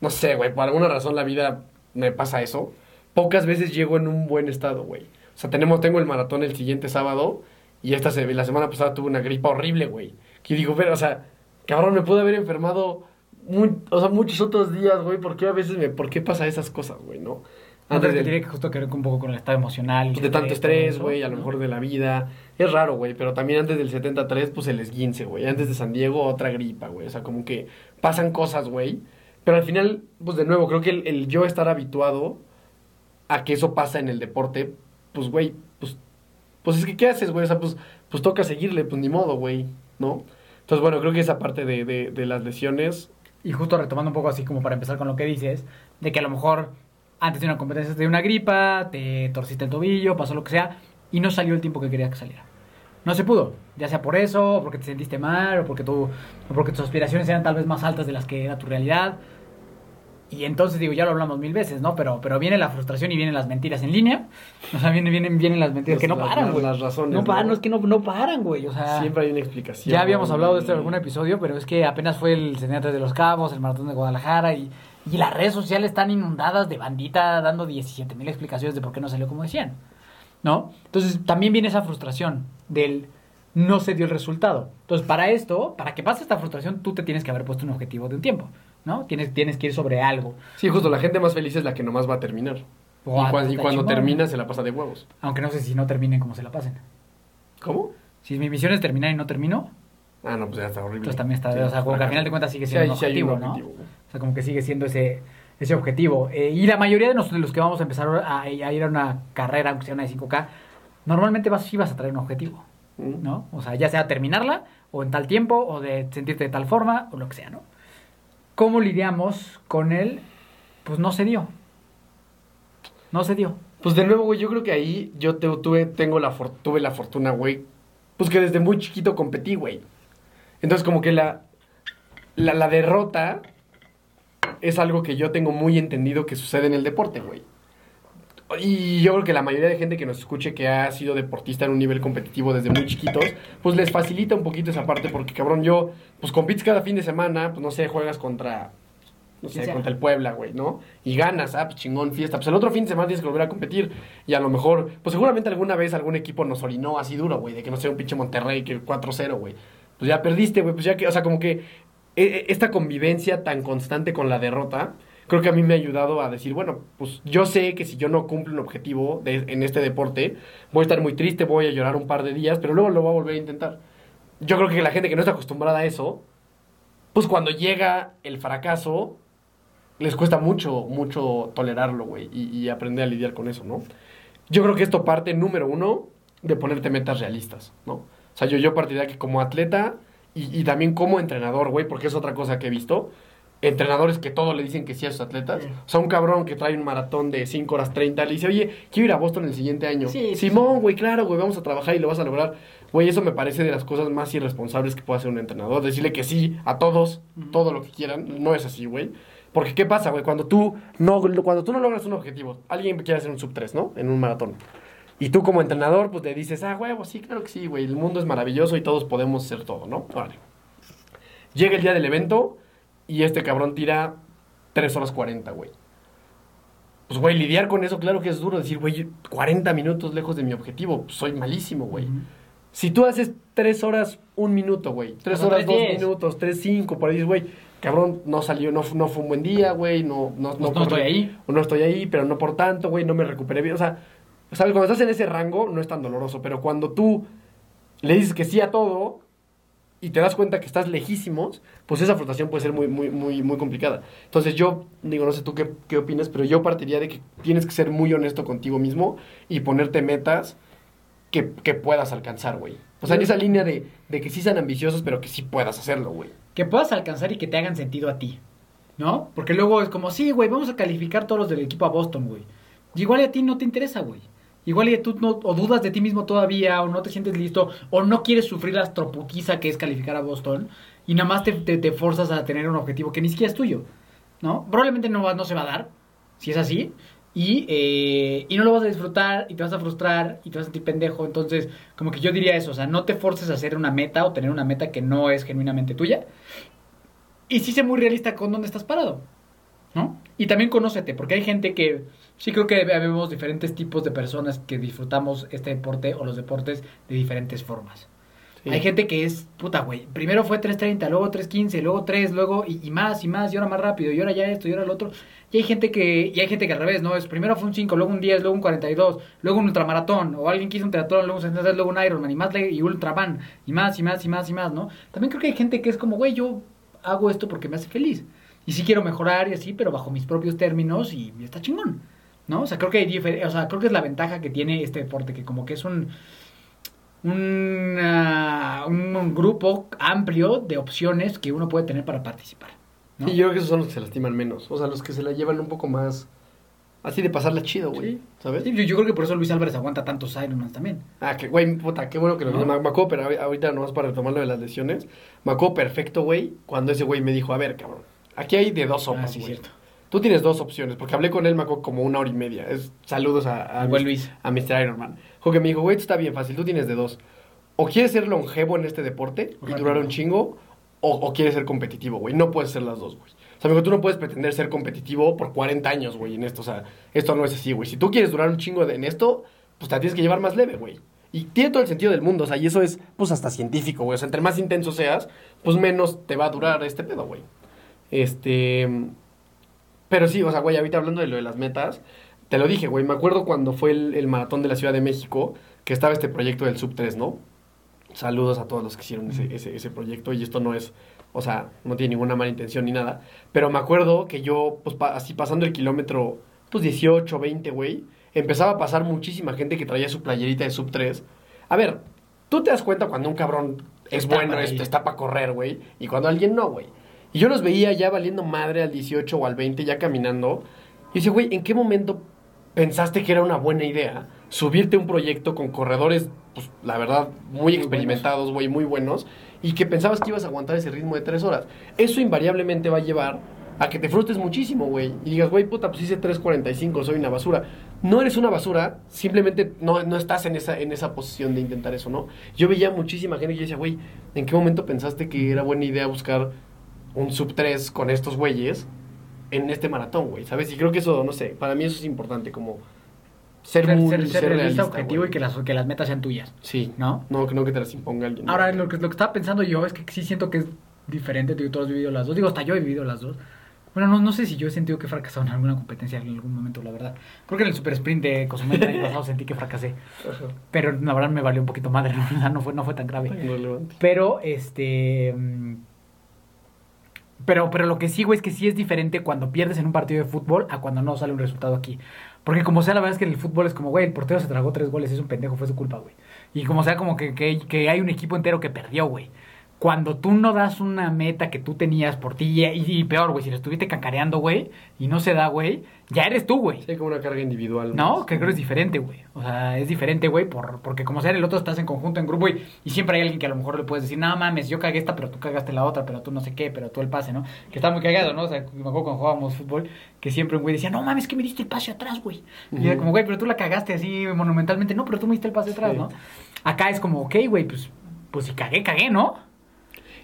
no sé, güey, por alguna razón la vida me pasa eso, pocas veces llego en un buen estado, güey. O sea, tenemos, tengo el maratón el siguiente sábado y esta se, la semana pasada tuve una gripa horrible, güey. Que digo, pero, o sea, cabrón, me pude haber enfermado, muy- o sea, muchos otros días, güey, ¿por qué a veces me, por qué pasa esas cosas, güey, no? Antes del- tiene que justo que ver un poco con el estado emocional. pues, de tanto estrés, güey, a lo mejor de la vida. Es raro, güey, pero también antes del 73, pues el esguince, güey. Antes de San Diego, otra gripa, güey. O sea, como que pasan cosas, güey. Pero al final, pues de nuevo, creo que el, el yo estar habituado a que eso pasa en el deporte, pues, güey, pues, pues es que, ¿qué haces, güey? O sea, pues, pues toca seguirle, pues ni modo, güey, ¿no? Entonces, bueno, creo que esa parte de, de, las lesiones, Y justo retomando un poco así como para empezar con lo que dices, de que a lo mejor antes de una competencia te dio una gripa, te torciste el tobillo, pasó lo que sea, y no salió el tiempo que querías que saliera. No se pudo, ya sea por eso, o porque te sentiste mal, o porque, tú, o porque tus aspiraciones eran tal vez más altas de las que era tu realidad. Y entonces digo, ya lo hablamos mil veces, ¿no? Pero, pero viene la frustración y vienen las mentiras en línea. O sea, vienen, vienen, vienen las mentiras que no Las- paran, güey. las razones, No paran, ¿no? es que no, no paran, güey. O sea, Siempre hay una explicación. ya habíamos hablado de esto en algún episodio, pero es que apenas fue el 73 de los Cabos, el Maratón de Guadalajara y, y las redes sociales están inundadas de bandita dando 17 mil explicaciones de por qué no salió como decían, ¿no? Entonces también viene esa frustración del no se dio el resultado. Entonces para esto, para que pase esta frustración, tú te tienes que haber puesto un objetivo de un tiempo, ¿no? Tienes, tienes que ir sobre algo. Sí, justo, la gente más feliz es la que nomás va a terminar. Y, cuando chingón. termina se la pasa de huevos. Aunque no sé si no terminen como se la pasen. ¿Cómo? Si mi misión es terminar y no termino, Ah, no, pues ya está horrible. entonces también está, Sí, o sea, como que al final de cuentas sigue Sí, siendo hay- un sí hay objetivo, un ¿no? O sea, como que sigue siendo ese, ese objetivo. Eh, y la mayoría de, nos- de los que vamos a empezar a, a ir a una carrera, aunque sea una de 5K, normalmente vas, sí vas a traer un objetivo, Mm. ¿no? O sea, ya sea terminarla, o en tal tiempo, o de sentirte de tal forma, o lo que sea, ¿no? ¿Cómo lidiamos con él? Pues no se dio. No se dio. Pues de nuevo, güey, yo creo que ahí yo te- tuve, tengo la for- la fortuna, güey. Pues que desde muy chiquito competí, güey. Entonces como que la, la, la derrota es algo que yo tengo muy entendido que sucede en el deporte, güey. Y yo creo que la mayoría de gente que nos escuche que ha sido deportista en un nivel competitivo desde muy chiquitos, pues les facilita un poquito esa parte porque, cabrón, yo, pues compites cada fin de semana, pues no sé, juegas contra, no sé, contra el Puebla, güey, ¿no? Y ganas, ah, pues chingón, fiesta. Pues el otro fin de semana tienes que volver a competir y a lo mejor, pues seguramente alguna vez algún equipo nos orinó así duro, güey, de que no sea un pinche Monterrey que 4-0, güey. Pues ya perdiste, güey, pues ya que, o sea, como que eh, eh, esta convivencia tan constante con la derrota, creo que a mí me ha ayudado a decir, bueno, pues yo sé que si yo no cumplo un objetivo de- en este deporte, voy a estar muy triste, voy a llorar un par de días, pero luego lo voy a volver a intentar. Yo creo que la gente que no está acostumbrada a eso, pues cuando llega el fracaso, les cuesta mucho, mucho tolerarlo, güey, y, y aprender a lidiar con eso, ¿no? Yo creo que esto parte, número uno, de ponerte metas realistas, ¿no? O sea, yo, yo partiría que como atleta y, y también como entrenador, güey, porque es otra cosa que he visto, entrenadores que todo le dicen que sí a sus atletas. O sea, un cabrón que trae un maratón de 5 horas 30 le dice, oye, quiero ir a Boston el siguiente año. Sí, sí, Simón, güey, claro, güey, vamos a trabajar y lo vas a lograr. Güey, eso me parece de las cosas más irresponsables que puede hacer un entrenador. Decirle que sí a todos, todo lo que quieran. No es así, güey. Porque, ¿qué pasa, güey? Cuando tú, no, cuando tú no logras un objetivo, alguien quiere hacer un sub 3, ¿no? En un maratón. Y tú como entrenador, pues le dices, ah, huevo, sí, claro que sí, güey. El mundo es maravilloso y todos podemos ser todo, ¿no? Vale. Llega el día del evento y este cabrón tira 3 horas 40, güey. Pues, güey, lidiar con eso, claro que es duro. Decir, güey, 40 minutos lejos de mi objetivo. pues, soy malísimo, güey. Si tú haces 3 horas, un minuto, güey. 3 Como horas, 2 3:10. minutos, 3, 5, por ahí güey, cabrón, no salió, no, no fue un buen día, güey. No, no, Pues no corrí- estoy ahí. O no estoy ahí, pero no por tanto, güey, no me recuperé bien. O sea, ¿sabes? Cuando estás en ese rango, no es tan doloroso. Pero cuando tú le dices que sí a todo y te das cuenta que estás lejísimos, pues esa frustración puede ser muy, muy, muy, muy complicada. Entonces yo, digo, no sé tú qué, qué opinas, pero yo partiría de que tienes que ser muy honesto contigo mismo y ponerte metas que, que puedas alcanzar, güey. O sea, en esa línea de, de que sí sean ambiciosos, pero que sí puedas hacerlo, güey. que puedas alcanzar y que te hagan sentido a ti, ¿no? Porque luego es como, sí, güey, vamos a calificar todos los del equipo a Boston, güey. Igual a ti no te interesa, güey. Igual y tú no, o dudas de ti mismo todavía, o no te sientes listo, o no quieres sufrir la astroputiza que es calificar a Boston, y nada más te, te, forzas a tener un objetivo que ni siquiera es tuyo, ¿no? Probablemente no, no se va a dar, si es así, y, eh, y no lo vas a disfrutar, y te vas a frustrar, y te vas a sentir pendejo, entonces, como que yo diría eso, o sea, no te forces a hacer una meta o tener una meta que no es genuinamente tuya, y sí sé muy realista con dónde estás parado, ¿no? Y también conócete, porque hay gente que sí creo que vemos diferentes tipos de personas que disfrutamos este deporte o los deportes de diferentes formas. Sí. Hay gente que es, puta, güey, primero fue 3.30, luego 3.15, luego 3, luego y, y más y más, y ahora más rápido, y ahora ya esto, y ahora lo otro. Y hay gente que, y hay gente que al revés, ¿no? Es primero fue un 5, luego un 10, luego un 42, luego un ultramaratón, o alguien que hizo un triatlón, luego un 73, luego un Ironman, y más y ultraman, y más y más y más y más, ¿no? También creo que hay gente que es como, güey, yo hago esto porque me hace feliz. Y sí quiero mejorar y así, pero bajo mis propios términos y, y está chingón. ¿No? O sea, creo que o sea, creo que es la ventaja que tiene este deporte, que como que es un un, ah, un grupo amplio de opciones que uno puede tener para participar. ¿no? Y yo creo que esos son los que se lastiman menos. O sea, los que se la llevan un poco más. Así de pasarla chido, güey. Sí. ¿Sabes? Sí, yo, yo creo que por eso Luis Álvarez aguanta tantos Ironmans también. Ah, que güey, puta, qué bueno que lo ¿No? Me, me acuerdo, pero ahor- ahorita nomás para retomar lo de las lesiones. Me acuerdo perfecto, güey, cuando ese güey me dijo, a ver, cabrón, aquí hay de dos Ah, sopas, sí, güey. cierto. Tú tienes dos opciones, porque hablé con él, me acuerdo, como una hora y media. Es, saludos a, a, Buen Mr. Luis. a Mr. Ironman. Porque me dijo, güey, esto está bien fácil, tú tienes de dos. O quieres ser longevo en este deporte y durar un chingo, o, o quieres ser competitivo, güey. No puedes ser las dos, güey. O sea, me dijo, tú no puedes pretender ser competitivo por 40 años, güey, en esto. O sea, esto no es así, güey. Si tú quieres durar un chingo de- en esto, pues te la tienes que llevar más leve, güey. Y tiene todo el sentido del mundo, o sea, y eso es, pues, hasta científico, güey. O sea, entre más intenso seas, pues menos te va a durar este pedo, güey. Este... Pero sí, o sea, güey, ahorita hablando de lo de las metas, te lo dije, güey, me acuerdo cuando fue el, el maratón de la Ciudad de México, que estaba este proyecto del Sub 3, ¿no? Saludos a todos los que hicieron ese, ese, ese proyecto, y esto no es, o sea, no tiene ninguna mala intención ni nada, pero me acuerdo que yo, pues pa- así pasando el kilómetro, pues 18, 20, güey, empezaba a pasar muchísima gente que traía su playerita de Sub 3. A ver, tú te das cuenta cuando un cabrón es Está bueno, es- está para correr, güey, y cuando alguien no, güey. Y yo los veía ya valiendo madre al 18 o al 20, ya caminando. Y dice, güey, ¿en qué momento pensaste que era una buena idea subirte a un proyecto con corredores, pues la verdad, muy experimentados, güey, muy buenos, y que pensabas que ibas a aguantar ese ritmo de tres horas? Eso invariablemente va a llevar a que te frustres muchísimo, güey, y digas, güey, puta, pues hice 3.45, soy una basura. No eres una basura, simplemente no, no estás en esa, en esa posición de intentar eso, ¿no? Yo veía muchísima gente que decía, güey, ¿en qué momento pensaste que era buena idea buscar un sub 3 con estos güeyes en este maratón, güey, ¿sabes? Y creo que eso, no sé, para mí eso es importante, como ser, Ser, muy ser, ser realista, realista, objetivo güey. y que las, que las metas sean tuyas. Sí, ¿No? no, que no que te las imponga alguien. Ahora, lo que, lo que estaba pensando yo es que sí siento que es diferente. Digo, tú has vivido las dos. Digo, hasta yo he vivido las dos. Bueno, no, no sé si yo he sentido que he fracasado en alguna competencia en algún momento, la verdad. Creo que en el super sprint de Cozumel el año pasado sentí que fracasé. Pero la verdad me valió un poquito madre. [laughs] O sea, no fue, no fue tan grave. Pero, este. mm, Pero, pero lo que sí, güey, es que sí es diferente cuando pierdes en un partido de fútbol a cuando no sale un resultado aquí. Porque como sea, la verdad es que en el fútbol es como, güey, el portero se tragó tres goles, es un pendejo, fue su culpa, güey. Y como sea, como que, que, que hay un equipo entero que perdió, güey. Cuando tú no das una meta que tú tenías por ti, y, y peor, güey, si lo estuviste cacareando, güey, y no se da, güey, ya eres tú, güey. Sí, como una carga individual. No, más. que creo que es diferente, güey. O sea, es diferente, güey, por, porque como sea, el otro estás en conjunto, en grupo, y, y siempre hay alguien que a lo mejor le puedes decir, no mames, yo cagué esta, pero tú cagaste la otra, pero tú no sé qué, pero tú el pase, ¿no? Que está muy cagado, ¿no? O sea, me acuerdo cuando jugábamos fútbol, que siempre un güey decía, no mames, que me diste el pase atrás, güey. Y era como, güey, pero tú la cagaste así monumentalmente, no, pero tú me diste el pase atrás. ¿no? Acá es como, ok, güey, pues, pues si cagué, cagué, ¿no?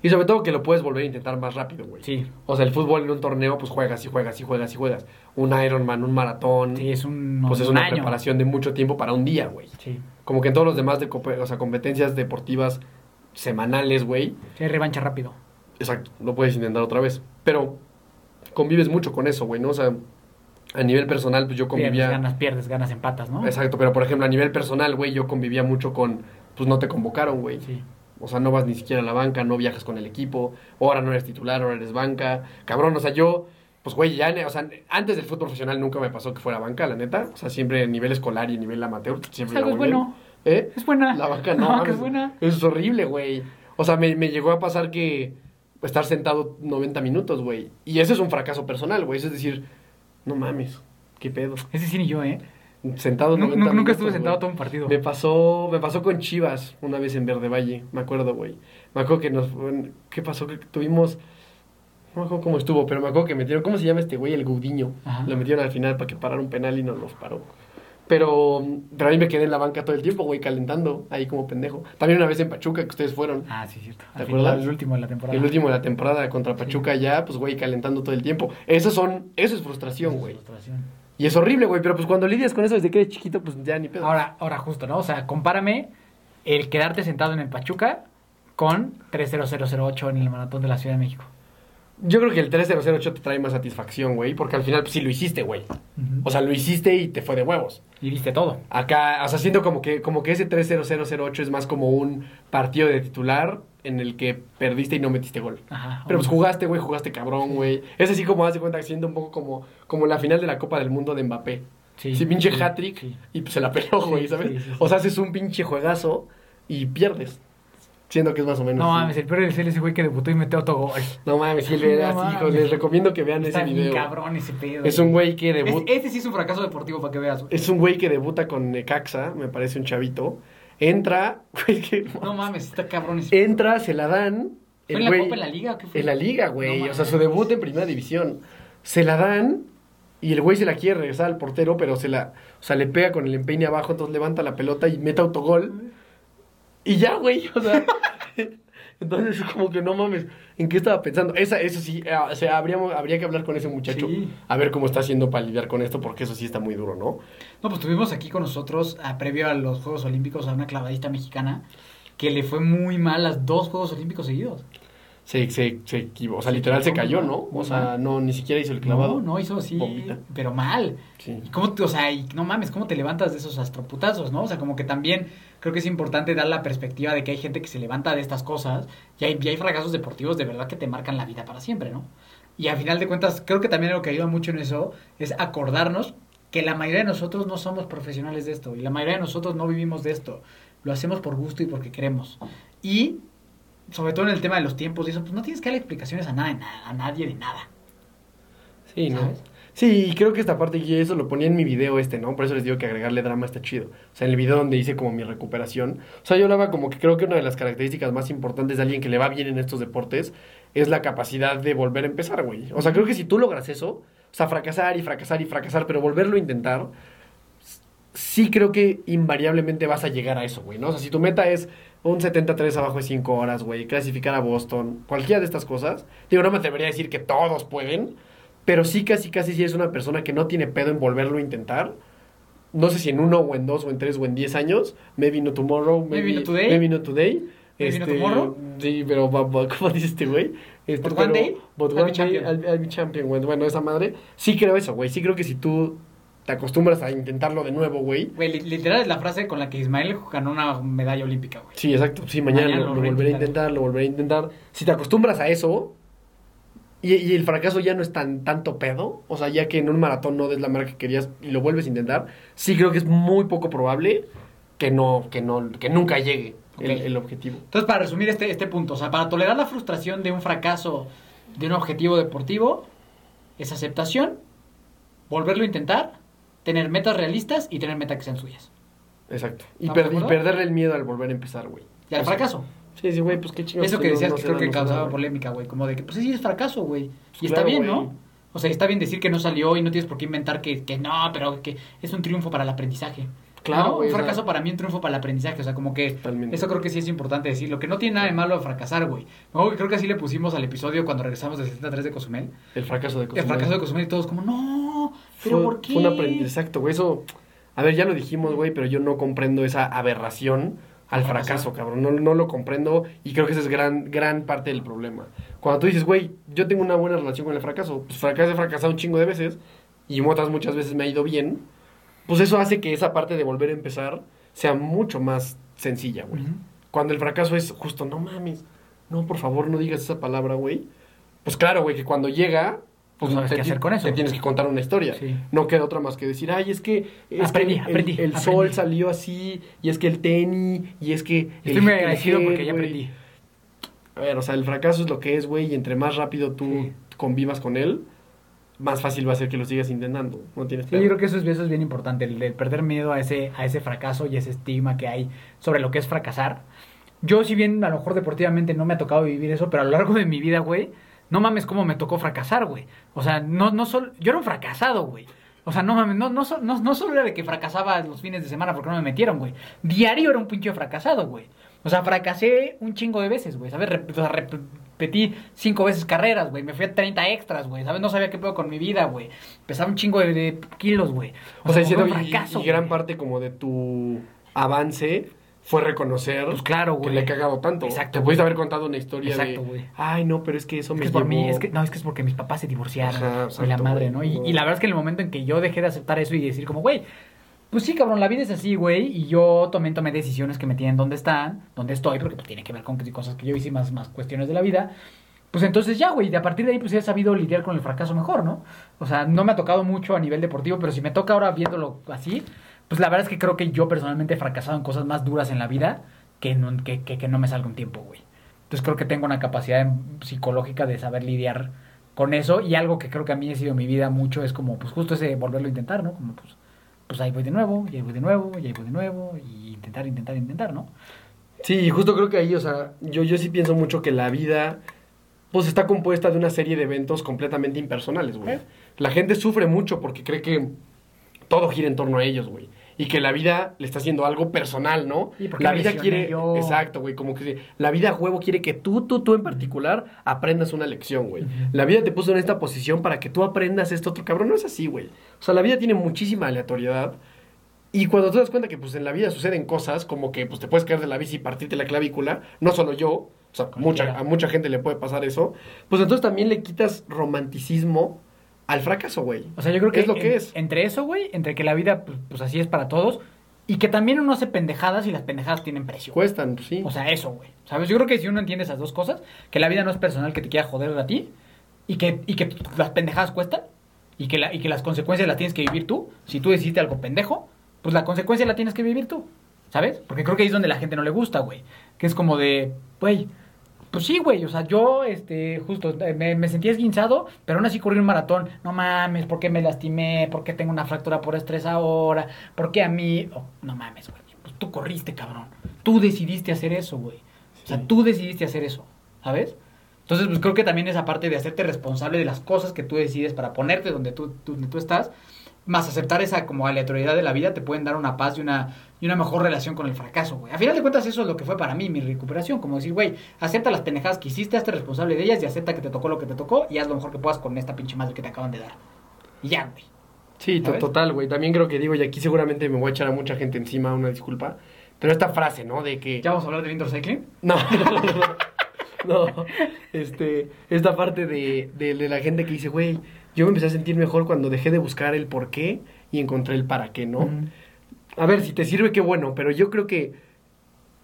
Y sobre todo que lo puedes volver a intentar más rápido, güey. Sí. O sea, el fútbol en un torneo, pues juegas y juegas y juegas y juegas. Un Ironman, un maratón. Sí, es un, pues es un una año. preparación de mucho tiempo para un día, güey. Sí. Como que en todos los demás de, o sea, competencias deportivas semanales, güey. Sí, hay revancha rápido. Exacto, lo puedes intentar otra vez. Pero convives mucho con eso, güey, ¿no? O sea, a nivel personal, pues yo Pierdes, convivía... ganas, pierdes, ganas, empatas, ¿no? Exacto, pero por ejemplo, a nivel personal, güey, yo convivía mucho con... Pues no te convocaron, güey. Sí. O sea, no vas ni siquiera a la banca, no viajas con el equipo, ahora no eres titular, ahora eres banca. Cabrón, o sea, yo, pues güey, ya, o sea, antes del fútbol profesional nunca me pasó que fuera banca, la neta. O sea, siempre a nivel escolar y a nivel amateur, siempre Es algo iba muy bueno. ¿Eh? Es buena. La banca no, mames, es buena. Es horrible, güey. O sea, me, me llegó a pasar que estar sentado 90 minutos, güey. Y ese es un fracaso personal, güey. Eso es decir, no mames, qué pedo. Ese sí ni yo, ¿eh? Sentado Nu- 90 nu- Nunca minutos, estuve sentado güey. todo un partido. Me pasó, me pasó con Chivas una vez en Verde Valle, me acuerdo, güey. Me acuerdo que nos, ¿qué pasó? Que tuvimos, no me acuerdo cómo estuvo, pero me acuerdo que metieron, ¿cómo se llama este güey? El Gudiño. Ajá. Lo metieron al final para que parara un penal y no los paró. Pero, pero ahí me quedé en la banca todo el tiempo, güey, calentando, ahí como pendejo. También una vez en Pachuca, que ustedes fueron. Ah, sí, cierto. ¿Te acuerdas? El último de la temporada. El último de la temporada contra Pachuca ya, pues, güey, calentando todo el tiempo. Eso son, eso es frustración, güey. Frustración. Y es horrible, güey, pero pues cuando lidias con eso desde que eres chiquito, pues ya ni pedo. Ahora, ahora justo, ¿no? O sea, compárame el quedarte sentado en el Pachuca con 30008 en el maratón de la Ciudad de México. Yo creo que el 3008 te trae más satisfacción, güey, porque al final pues, sí lo hiciste, güey. O sea, lo hiciste y te fue de huevos. Y viste todo. Acá, o sea, siento como que, como que ese 30008 es más como un partido de titular en el que perdiste y no metiste gol. Ajá. Pero pues jugaste, güey, jugaste cabrón, güey. Es así como hace cuenta que siento un poco como, como la final de la Copa del Mundo de Mbappé. Sí. Sí, pinche Sí, hat-trick sí. y pues se la peló, güey, Sí, ¿sabes? sí, sí, sí. O sea, haces un pinche juegazo y pierdes. Siento que es más o menos No mames, el peor es ese güey que debutó y metió autogol. No mames, sí, le- No así, hijos, les recomiendo que vean Está ese video. cabrón ese pedo. Es un güey que Es- debuta. Este sí es un fracaso deportivo para que veas. Es un güey que debuta con Necaxa, me parece un chavito. Entra, [laughs] No mames, está cabrón ese entra, se la dan. ¿Fue el en la güey- Copa, en la Liga o qué fue? En la liga, güey. No o sea, su debut en primera división. Se la dan Y el güey se la quiere regresar al portero, pero se la, o sea, le pega con el empeine abajo, entonces levanta la pelota y mete autogol. Y ya, güey, o sea. [laughs] entonces, como que no mames, ¿en qué estaba pensando? Esa, eso sí, eh, o sea, habríamos, habría que hablar con ese muchacho, Sí. a ver cómo está haciendo para lidiar con esto, porque eso sí está muy duro, ¿no? No, pues tuvimos aquí con nosotros, a, previo a los Juegos Olímpicos, a una clavadista mexicana que le fue muy mal las dos Juegos Olímpicos seguidos. Se, se, se equivocó, o sea, Se literal se cayó, ¿no? O sea, no, ni siquiera hizo el clavado. No, no hizo así, Bombita. pero mal. Sí. ¿Y cómo te- o sea, y no mames, cómo te levantas de esos astroputazos, ¿no? O sea, como que también creo que es importante dar la perspectiva de que hay gente que se levanta de estas cosas y hay, y hay fracasos deportivos de verdad que te marcan la vida para siempre, ¿no? Y al final de cuentas, creo que también lo que ayuda mucho en eso es acordarnos que la mayoría de nosotros no somos profesionales de esto y la mayoría de nosotros no vivimos de esto. Lo hacemos por gusto y porque queremos. Y sobre todo en el tema de los tiempos y eso, pues no tienes que darle explicaciones a nada, a nadie de nada. Sí, ¿no? Sí, y creo que esta parte, y eso lo ponía en mi video este, ¿no? Por eso les digo que agregarle drama está chido. O sea, en el video donde hice como mi recuperación. O sea, yo hablaba como que creo que una de las características más importantes de alguien que le va bien en estos deportes es la capacidad de volver a empezar, güey. O sea, creo que si tú logras eso, o sea, fracasar y fracasar y fracasar, pero volverlo a intentar, sí creo que invariablemente vas a llegar a eso, güey, ¿no? O sea, si tu meta es un 73 abajo de 5 horas, güey, clasificar a Boston, cualquiera de estas cosas, digo, no me atrevería a decir que todos pueden, pero sí casi casi si es una persona que no tiene pedo en volverlo a intentar, no sé si en uno o en dos o en tres o en diez años, maybe no tomorrow, Maybe not today. maybe not today. Maybe not tomorrow. Sí, pero ¿cómo dice este güey? Este, But one pero- day, but I'll one be day champion. I'll, I'll be champion, güey. Bueno, esa madre. Sí creo eso, güey. Sí creo que si tú te acostumbras a intentarlo de nuevo, güey. Güey, li- literal es la frase con la que Ismael ganó una medalla olímpica, güey. Sí, exacto. Sí, mañana, Mañana lo, lo volveré a intentar, lo volveré a intentar. Si te acostumbras a eso y, y el fracaso ya no es tan tanto pedo, o sea, ya que en un maratón no des la marca que querías y lo vuelves a intentar, sí creo que es muy poco probable que no que no que nunca llegue el, el objetivo. Entonces, para resumir este, este punto, o sea, para tolerar la frustración de un fracaso de un objetivo deportivo, es aceptación, volverlo a intentar, tener metas realistas y tener metas que sean suyas. Exacto. Y, ¿Estamos per- de y perderle el miedo al volver a empezar, güey. Y al O sea, fracaso. Sí, sí, güey, pues qué chingados. Eso que decías no que creo que causaba polémica, güey. Como de que, pues sí, es fracaso, güey. Y está bien. ¿no? O sea, está bien decir que no salió y no tienes por qué inventar que, que no, pero que es un triunfo para el aprendizaje. Claro, Un fracaso para mí, un triunfo para el aprendizaje. O sea, como que Totalmente. eso creo que sí es importante decirlo. Que no tiene nada de malo fracasar, güey. Creo que así le pusimos al episodio cuando regresamos de 73 de Cozumel. El fracaso de El Cozumel. fracaso de Cozumel y todos como, no, pero fue, ¿por qué? Fue un aprendizaje. Exacto, güey. Eso. A ver, ya lo dijimos, güey, pero yo no comprendo esa aberración al fracaso, cabrón. No, no lo comprendo y creo que esa es gran, gran parte del problema. Cuando tú dices, güey, yo tengo una buena relación con el fracaso, pues fracasé, he fracasado un chingo de veces y otras muchas veces me ha ido bien, pues eso hace que esa parte de volver a empezar sea mucho más sencilla, güey. Ujú. Cuando el fracaso es justo, no mames, no, por favor, no digas esa palabra, güey. Pues claro, güey, que cuando llega, pues No sabes qué hacer con eso. Te tienes que contar una historia. Sí. No queda otra más que decir, ay, es que, es Aprendí, que el, aprendí, el aprendí. sol salió así, y es que el tenis, y es que... Estoy el- muy el agradecido porque ya aprendí. A ver, o sea, el fracaso es lo que es, güey, y entre más rápido tú Sí. convivas con él, más fácil va a ser que lo sigas intentando. No tienes Sí, yo creo que eso es, eso es bien importante, el de perder miedo a ese, a ese fracaso y ese estigma que hay sobre lo que es fracasar. Yo, si bien a lo mejor deportivamente no me ha tocado vivir eso, pero a lo largo de mi vida, güey, no mames cómo me tocó fracasar, güey. O sea, no, no solo, yo era un fracasado, güey. O sea, no mames, no, no, no, no solo era de que fracasaba los fines de semana porque no me metieron, güey. Diario era un pinche fracasado, güey. O sea, fracasé un chingo de veces, güey. ¿Sabes? Rep- o sea, repetí cinco veces carreras, güey. Me fui a 30 extras, güey. ¿Sabes? No sabía qué pedo con mi vida, güey. Pesaba un chingo de, de kilos, güey. O sea, como diciendo, un y- y, fracaso, gran parte como de tu avance fue reconocer Pues claro, que le he cagado tanto. Exacto, Te pudiste haber contado una historia Exacto, de, güey. ay, no, pero es que eso Es me es por llevó... mí, es que, no, es que es porque mis papás se divorciaron. Ajá, y la exacto, madre. ¿no? Y, y la verdad es que en el momento en que yo dejé de aceptar eso y decir como, güey, pues sí, cabrón, la vida es así, güey, y yo tomé, tomé decisiones que me tienen donde están, donde estoy, porque pues, tiene que ver con cosas que yo hice, más, más cuestiones de la vida. Pues entonces ya, güey, a partir de ahí pues he sabido lidiar con el fracaso mejor, ¿no? O sea, no me ha tocado mucho a nivel deportivo, pero si me toca ahora viéndolo así, pues la verdad es que creo que yo personalmente he fracasado en cosas más duras en la vida que no, que, que, que no me salga un tiempo, güey. Entonces creo que tengo una capacidad em- psicológica de saber lidiar con eso y algo que creo que a mí ha sido mi vida mucho es como pues justo ese volverlo a intentar, ¿no? Como pues, pues ahí voy de nuevo, y ahí voy de nuevo, y ahí voy de nuevo, y intentar, intentar, intentar, ¿no? Sí, justo creo que ahí, o sea, yo, yo sí pienso mucho que la vida pues está compuesta de una serie de eventos completamente impersonales, güey. ¿Eh? La gente sufre mucho porque cree que todo gira en torno a ellos, güey. Y que la vida le está haciendo algo personal, ¿no? ¿Y por qué La vida quiere. yo? Exacto, güey. Como que la vida a huevo quiere que tú, tú, tú en particular aprendas una lección, güey. La vida te puso en esta posición para que tú aprendas esto otro cabrón. No es así, güey. O sea, la vida tiene muchísima aleatoriedad. Y cuando te das cuenta que pues en la vida suceden cosas como que pues te puedes caer de la bici y partirte la clavícula, no solo yo, o sea, mucha, a mucha gente le puede pasar eso, pues entonces también le quitas romanticismo al fracaso, güey. O sea, yo creo que es lo que en- es. entre eso, güey, entre que la vida, pues, pues, así es para todos, y que también uno hace pendejadas y las pendejadas tienen precio. Cuestan, pues, sí. O sea, eso, güey. ¿Sabes? Yo creo que si uno entiende esas dos cosas, que la vida no es personal que te quiera joder a ti, y que, y que las pendejadas cuestan, y que, la, y que las consecuencias las tienes que vivir tú. Si tú decidiste algo pendejo, pues la consecuencia la tienes que vivir tú. ¿Sabes? Porque creo que ahí es donde la gente no le gusta, güey. Que es como de, güey, pues sí, güey, o sea, yo, este, justo, eh, me, me sentí esguinzado, pero aún así corrí un maratón. No mames, ¿por qué me lastimé? ¿Por qué tengo una fractura por estrés ahora? ¿Por qué a mí? Oh, no mames, güey. Pues tú corriste, cabrón. Tú decidiste hacer eso, güey. O sea, tú decidiste hacer eso, ¿sabes? Entonces, pues creo que también esa parte de hacerte responsable de las cosas que tú decides para ponerte donde tú, tú- donde tú estás, más aceptar esa como aleatoriedad de la vida, te pueden dar una paz y una, y una mejor relación con el fracaso, güey. A final de cuentas, eso es lo que fue para mí mi recuperación. Como decir, güey, acepta las pendejadas que hiciste, hazte responsable de ellas y acepta que te tocó lo que te tocó y haz lo mejor que puedas con esta pinche madre que te acaban de dar. Y ya, güey. Sí, total, güey. También creo que digo, y aquí seguramente me voy a echar a mucha gente encima, una disculpa. Pero esta frase, ¿no? De que. ¿Ya vamos a hablar de indoor cycling? No, [laughs] no, este, esta parte de, de, de la gente que dice, güey, yo me empecé a sentir mejor cuando dejé de buscar el por qué y encontré el para qué, ¿no? A ver, si te sirve, qué bueno, pero yo creo que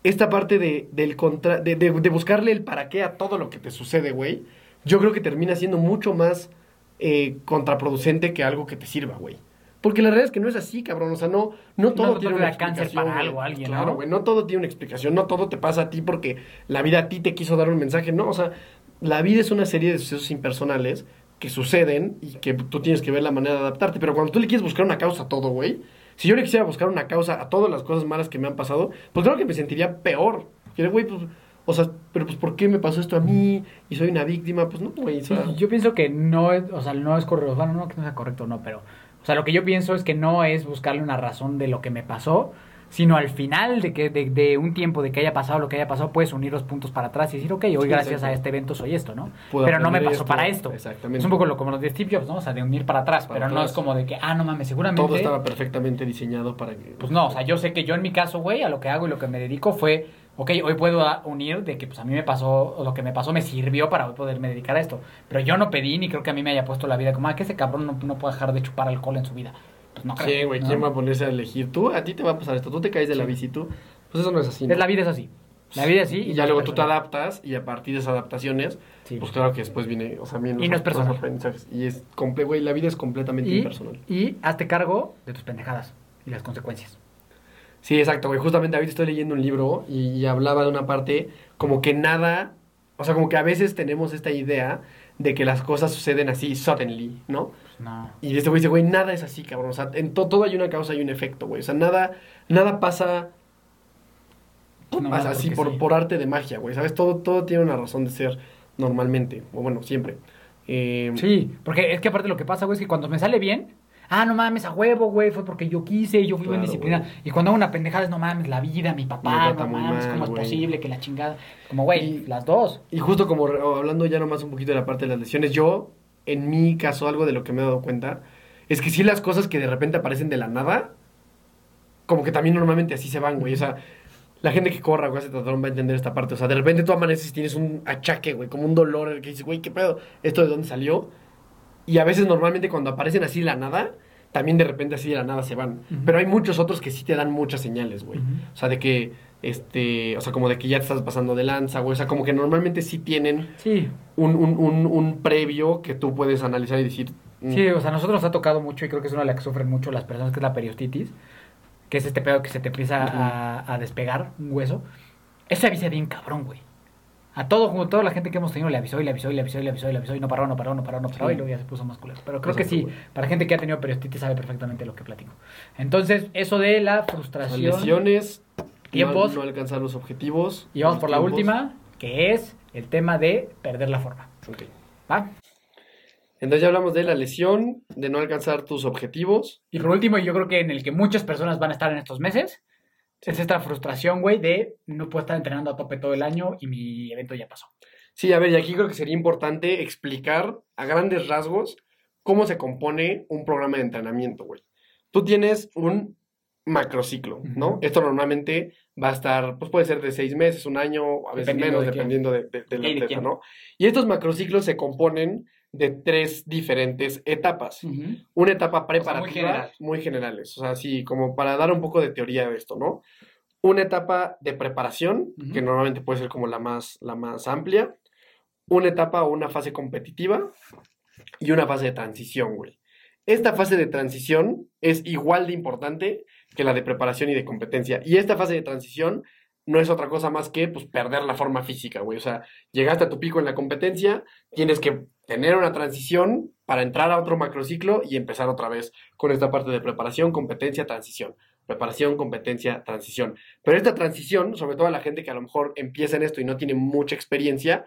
esta parte de, del contra, de, de- de buscarle el para qué a todo lo que te sucede, güey, yo creo que termina siendo mucho más eh, contraproducente que algo que te sirva, güey. Porque la realidad es que no es así, cabrón. O sea, no, no todo no tiene una da cáncer explicación, para algo alguien, Claro, ¿no? güey. No todo tiene una explicación. No todo te pasa a ti porque la vida a ti te quiso dar un mensaje. No, o sea, la vida es una serie de sucesos impersonales que suceden y que tú tienes que ver la manera de adaptarte. Pero cuando tú le quieres buscar una causa a todo, güey. Si yo le quisiera buscar una causa a todas las cosas malas que me han pasado, pues creo que me sentiría peor. Güey, pues, o sea, pero pues, ¿por qué me pasó esto a mí? Y soy una víctima. Pues no, güey. Sí, yo pienso que no es, o sea, no es correcto, bueno, no que no sea correcto, no, pero, o sea, lo que yo pienso es que no es buscarle una razón de lo que me pasó, sino al final de que de, de un tiempo de que haya pasado lo que haya pasado, puedes unir los puntos para atrás y decir, ok, hoy Sí, gracias a este evento soy esto, ¿no? Puedo pero no me pasó esto. para esto. Exactamente. Es un poco lo, como los de Steve Jobs, ¿no? O sea, de unir para atrás, Para pero no es como de que, ah, no mames, seguramente... todo estaba perfectamente diseñado para que... Pues no, o sea, yo sé que yo en mi caso, güey, a lo que hago y lo que me dedico fue, ok, hoy puedo unir de que pues a mí me pasó, o lo que me pasó me sirvió para hoy poderme dedicar a esto. Pero yo no pedí ni creo que a mí me haya puesto la vida como, ah, que ese cabrón no, no puede dejar de chupar alcohol en su vida. Pues no creo. Sí, güey. ¿quién va a ponerse a elegir? Tú, a ti te va a pasar esto, tú te caes de la bici, tú. Pues eso no es así. Es ¿no? la vida es así. La vida es así. Y ya luego tú te adaptas y a partir de esas adaptaciones, Sí. pues claro que después viene, o sea, vienen Y no es los personal. aprendizajes. Y es comple güey, la vida es completamente y, impersonal. y hazte cargo de tus pendejadas y las consecuencias. Sí, exacto, güey. Justamente ahorita estoy leyendo un libro y, y hablaba de una parte como que nada, o sea, como que a veces tenemos esta idea de que las cosas suceden así suddenly, ¿no? Pues no. Y este güey dice, güey, nada es así, cabrón. O sea, en to- todo hay una causa y un efecto, güey. O sea, nada, nada pasa No, pasa nada, así por, sí. por arte de magia, güey. ¿Sabes? Todo, todo tiene una razón de ser normalmente. O bueno, siempre. Eh, Sí, porque es que aparte lo que pasa, güey, es que cuando me sale bien, ah, no mames, a huevo, güey, fue porque yo quise, yo fui bien Claro, disciplinada. güey. Y cuando hago una pendejada es, no mames, la vida, mi papá, no mames, mal, ¿cómo es güey. posible que la chingada? Como, güey, las dos. Y justo como hablando ya nomás un poquito de la parte de las lesiones, yo, en mi caso, algo de lo que me he dado cuenta, es que sí las cosas que de repente aparecen de la nada, como que también normalmente así se van, güey. O sea, la gente que corra o hace triatlón va a entender esta parte. O sea, de repente tú amaneces y tienes un achaque, güey, como un dolor, el que dices, güey, ¿qué pedo? ¿Esto de dónde salió? Y a veces normalmente cuando aparecen así de la nada, también de repente así de la nada se van. Pero hay muchos otros que sí te dan muchas señales, güey. O sea, de que, este, o sea, como de que ya te estás pasando de lanza, güey. O sea, como que normalmente sí tienen Sí, un, un, un, un previo que tú puedes analizar y decir... mm, sí, o sea, a nosotros nos ha tocado mucho y creo que es una de las que sufren mucho las personas, que es la periostitis, que es este pedo que se te empieza a, a despegar un hueso. Ese avisa bien cabrón, güey. A todo, toda la gente que hemos tenido le avisó y le avisó y le avisó y le avisó y le avisó y no paró, no paró, no paró, no paró Sí. y luego ya se puso más culero. Pero creo que Exacto, sí, para gente que ha tenido periostitis sabe perfectamente lo que platico. Entonces, eso de la frustración. lesiones, Tiempos. No, no alcanzar los objetivos. Y vamos por la última, que es el tema de perder la forma. Ok. ¿Va? Entonces ya hablamos de la lesión, de no alcanzar tus objetivos. Y por último, yo creo que en el que muchas personas van a estar en estos meses, es esta frustración, güey, de no puedo estar entrenando a tope todo el año y mi evento ya pasó. Sí, a ver, y aquí creo que sería importante explicar a grandes rasgos cómo se compone un programa de entrenamiento, güey. Tú tienes un macrociclo, ¿no? Esto normalmente va a estar, pues puede ser de seis meses, un año, a veces menos, de dependiendo de, de, del atleta. ¿no? Y estos macrociclos se componen de tres diferentes etapas. Una etapa preparativa, general. muy generales, o sea, así como para dar un poco de teoría de esto, ¿no? Una etapa de preparación, que normalmente puede ser como la más, la más amplia. Una etapa o una fase competitiva y una fase de transición, güey. Esta fase de transición es igual de importante que la de preparación y de competencia. Y esta fase de transición no es otra cosa más que pues, perder la forma física, güey. O sea, llegaste a tu pico en la competencia, tienes que tener una transición para entrar a otro macrociclo y empezar otra vez con esta parte de preparación, competencia, transición. Preparación, competencia, transición. Pero esta transición, sobre todo a la gente que a lo mejor empieza en esto y no tiene mucha experiencia,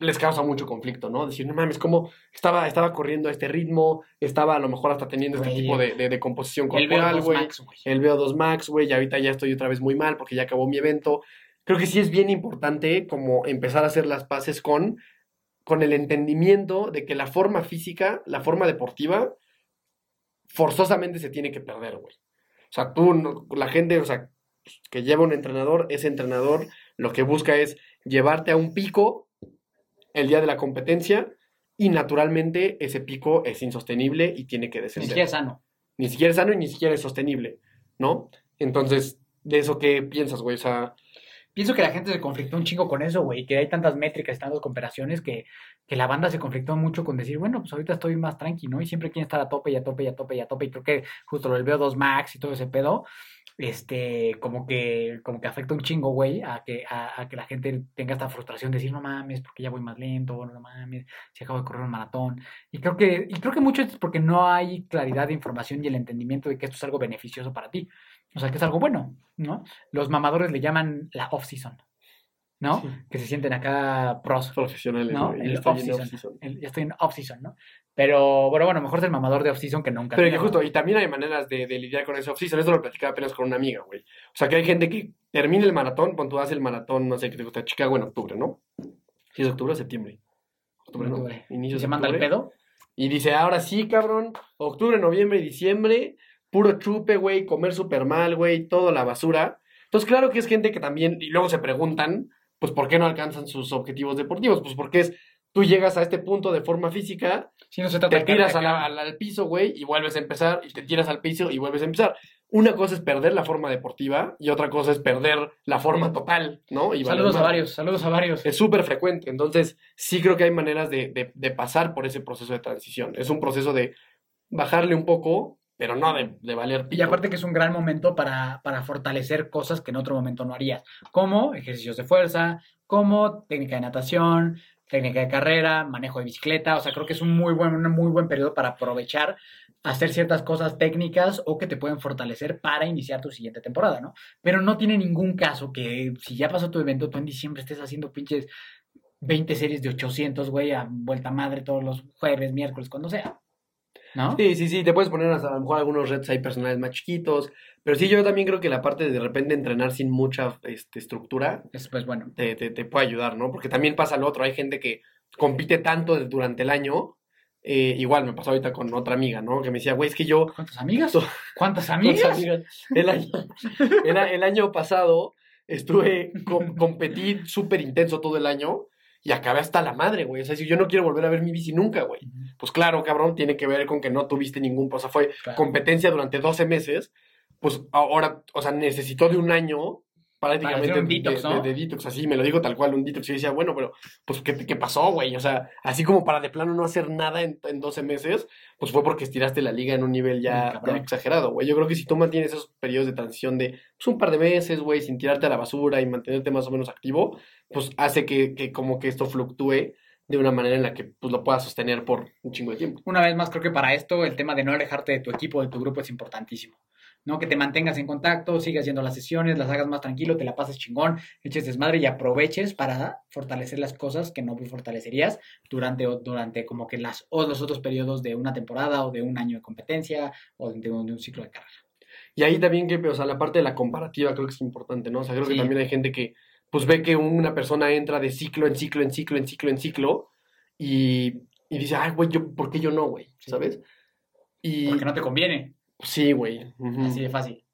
les causa mucho conflicto, ¿no? Decir, no mames, ¿cómo estaba, estaba corriendo a este ritmo? Estaba a lo mejor hasta teniendo este tipo de, de- de composición El corporal, VO2 güey. Max, güey. El VO2 Max, güey, y ahorita ya estoy otra vez muy mal porque ya acabó mi evento. Creo que sí es bien importante como empezar a hacer las paces con, con el entendimiento de que la forma física, la forma deportiva, forzosamente se tiene que perder, güey. O sea, tú, no- la gente, o sea, que lleva un entrenador, ese entrenador lo que busca es llevarte a un pico el día de la competencia y naturalmente ese pico es insostenible y tiene que Ni descender siquiera es sano. ni siquiera es sano y ni siquiera es sostenible, ¿no? Entonces, ¿de eso qué piensas, güey? O sea, Pienso que la gente se conflictó un chingo con eso, güey, que hay tantas métricas, tantas comparaciones que, que la banda se conflictó mucho con decir, bueno, pues ahorita estoy más tranqui, ¿no? Y siempre quieren estar a tope y a tope y a tope y a tope. Y creo que justo lo del VO2 Max y todo ese pedo, este, como que, como que afecta un chingo, güey, a que, a, a que la gente tenga esta frustración de decir, no mames, porque ya voy más lento, no mames, si acabo de correr un maratón. Y creo que, y creo que mucho es porque no hay claridad de información y el entendimiento de que esto es algo beneficioso para ti. O sea, que es algo bueno, ¿no? Los mamadores le llaman la off-season, ¿no? Sí. Que se sienten acá pros. profesionales, No, el off-season. Ya estoy en off-season, ¿no? Pero, bueno, bueno, mejor es el mamador de off-season que nunca. Pero que justo, y también hay maneras de, de lidiar con ese off-season. Esto lo platicaba apenas con una amiga, güey. O sea, que hay gente que termina el maratón, cuando tú haces el maratón, no sé, que te gusta, Chicago en octubre, ¿no? Si es octubre o septiembre. Octubre, ¿no? Octubre. Inicios ¿Y se manda el pedo? Y dice, ahora sí, cabrón, octubre, noviembre y diciembre, puro chupe, güey, comer súper mal, güey, todo la basura. Entonces, claro que es gente que también, y luego se preguntan, pues, ¿por qué no alcanzan sus objetivos deportivos? Pues porque es, tú llegas a este punto de forma física, Si no se trata te tiras a la- al, piso, güey, y vuelves a empezar, y te tiras al piso y vuelves a empezar. Una cosa es perder la forma deportiva y otra cosa es perder la forma total, ¿no? Y Saludos a varios, saludos a varios. Es súper frecuente. Entonces, sí creo que hay maneras de, de- de pasar por ese proceso de transición. Es un proceso de bajarle un poco, pero no de, de valer Y aparte que es un gran momento para, para fortalecer cosas que en otro momento no harías, como ejercicios de fuerza, como técnica de natación, técnica de carrera, manejo de bicicleta, o sea, creo que es un muy buen, un muy buen periodo para aprovechar, hacer ciertas cosas técnicas o que te pueden fortalecer para iniciar tu siguiente temporada, ¿no? Pero no tiene ningún caso que si ya pasó tu evento, tú en diciembre estés haciendo pinches 20 series de 800, güey, a vuelta madre todos los jueves, miércoles, cuando sea, ¿no? Sí, sí, sí, te puedes poner hasta a lo mejor algunos retos ahí personales más chiquitos, pero sí, yo también creo que la parte de de repente entrenar sin mucha este, estructura Es pues bueno. te, te, te puede ayudar, ¿no? Porque también pasa lo otro, hay gente que compite tanto durante el año, eh, igual me pasó ahorita con otra amiga, ¿no? Que me decía, güey, es que yo ¿Cuántas amigas? ¿Cuántas [laughs] amigas? sus amigas. El año, el año pasado estuve, com- competí súper intenso todo el año y acabé hasta la madre, güey. O sea, si yo no quiero volver a ver mi bici nunca, güey. Pues claro, cabrón, tiene que ver con que no tuviste ningún, o sea, fue Claro. competencia durante 12 meses. Pues ahora, o sea, necesitó de un año prácticamente un detox, de, ¿no? de- de detox, así me lo digo tal cual, un detox. Y yo decía, bueno, pero, pues, ¿qué, qué pasó, güey? O sea, así como para de plano no hacer nada en, en 12 meses, pues fue porque estiraste la liga en un nivel ya, Mm, ya exagerado, güey. Yo creo que si tú mantienes esos periodos de transición de pues, un par de meses, güey, sin tirarte a la basura y mantenerte más o menos activo, pues hace que, que como que esto fluctúe de una manera en la que pues, lo puedas sostener por un chingo de tiempo. Una vez más, creo que para esto el tema de no alejarte de tu equipo, de tu grupo, es importantísimo. ¿No? Que te mantengas en contacto, sigas yendo a las sesiones, las hagas más tranquilo, te la pases chingón, eches desmadre y aproveches para fortalecer las cosas que no fortalecerías durante, durante como que las, o los otros periodos de una temporada o de un año de competencia o de, un, de un ciclo de carrera. Y ahí también que, o sea, la parte de la comparativa creo que es importante, ¿no? O sea, creo que también hay gente que, pues ve que una persona entra de ciclo en ciclo, en ciclo, en ciclo, en ciclo, y, y dice, ay, güey, yo, ¿por qué yo no, güey? Sí. ¿Sabes? Y Porque no te conviene. Sí, güey. Así de fácil.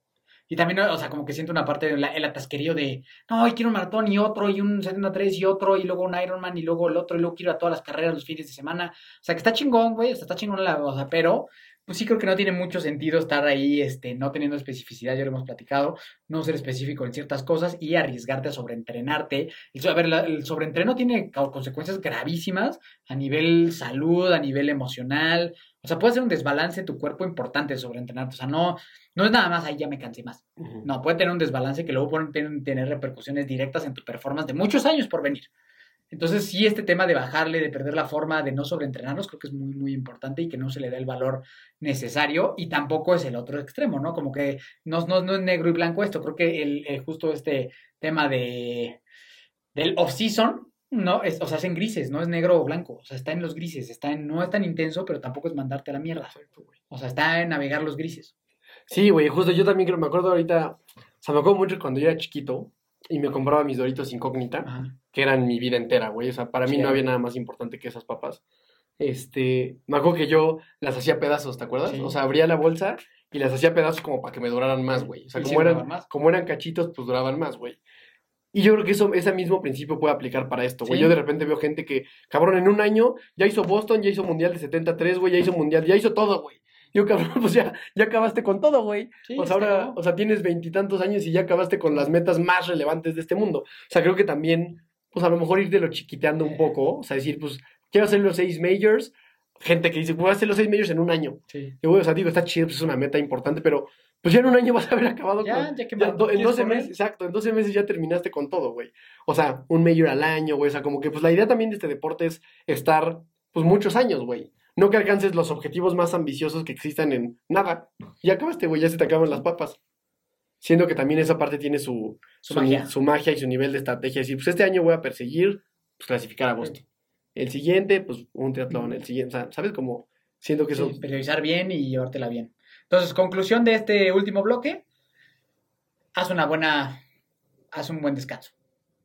Y también, o sea, como que siento una parte del el atasquerío de, no, hoy quiero un maratón y otro, y un 73 y otro, y luego un Ironman y luego el otro, y luego quiero a todas las carreras los fines de semana. O sea, que está chingón, güey, o sea, está chingón la, o sea, pero, pues sí creo que no tiene mucho sentido estar ahí, este, no teniendo especificidad, ya lo hemos platicado, no ser específico en ciertas cosas y arriesgarte a sobreentrenarte. A ver, el sobreentreno tiene co- consecuencias gravísimas a nivel salud, a nivel emocional. O sea, puede ser un desbalance en tu cuerpo importante el sobreentrenarte. O sea, no, no es nada más, ahí ya me cansé más. No, puede tener un desbalance que luego pueden ten- tener repercusiones directas en tu performance de muchos años por venir. Entonces, sí, este tema de bajarle, de perder la forma, de no sobreentrenarnos, creo que es muy, muy importante y que no se le da el valor necesario. Y tampoco es el otro extremo, ¿no? Como que no, no, no es negro y blanco esto. Creo que el, el- justo este tema de del off-season, no, es, o sea, es en grises, no es negro o blanco. O sea, está en los grises, está en, no es tan intenso, pero tampoco es mandarte a la mierda. O sea, está en navegar los grises. Sí, güey, justo yo también creo, me acuerdo ahorita, o sea, me acuerdo mucho cuando yo era chiquito y me compraba mis doritos incógnita, Ajá. que eran mi vida entera, güey, o sea, para mí Sí. no había nada más importante que esas papas. Este, me acuerdo que yo las hacía pedazos, ¿te acuerdas? Sí. O sea, abría la bolsa y las hacía pedazos como para que me duraran más, güey. O sea, como, sí eran, más. como eran cachitos, pues duraban más, güey. Y yo creo que eso, ese mismo principio puede aplicar para esto, güey. Sí. Yo de repente veo gente que, cabrón, en un año ya hizo Boston, ya hizo Mundial de 73, güey, ya hizo Mundial, ya hizo todo, güey. Yo, cabrón, [laughs] pues ya, ya acabaste con todo, güey. Sí, o sea, se ahora, o sea, tienes veintitantos años y ya acabaste con las metas más relevantes de este mundo. O sea, creo que también, pues a lo mejor irte lo chiquiteando un poco, o sea, decir, pues, quiero hacer los seis majors. Gente que dice, voy a hacer los seis majors en un año. Sí. Y, güey, o sea, digo, está chido, pues es una meta importante, pero pues ya en un año vas a haber acabado Ya, con. ya que ya do- en quieres 12 correr. meses, exacto, en 12 meses ya terminaste con todo, güey. O sea, un major al año, güey. O sea, como que, pues la idea también de este deporte es estar, pues muchos años, güey. No que alcances los objetivos más ambiciosos que existan en nada. Ya acabaste, güey, ya se te acaban las papas. Siendo que también esa parte tiene su, Su su, magia. su magia y su nivel de estrategia. Es decir, pues este año voy a perseguir, pues clasificar a Boston. El siguiente, pues un triatlón. El siguiente, o sea, ¿sabes? Como siento que eso. Sí, periodizar bien y llevártela bien. Entonces, conclusión de este último bloque, haz una buena, haz un buen descanso,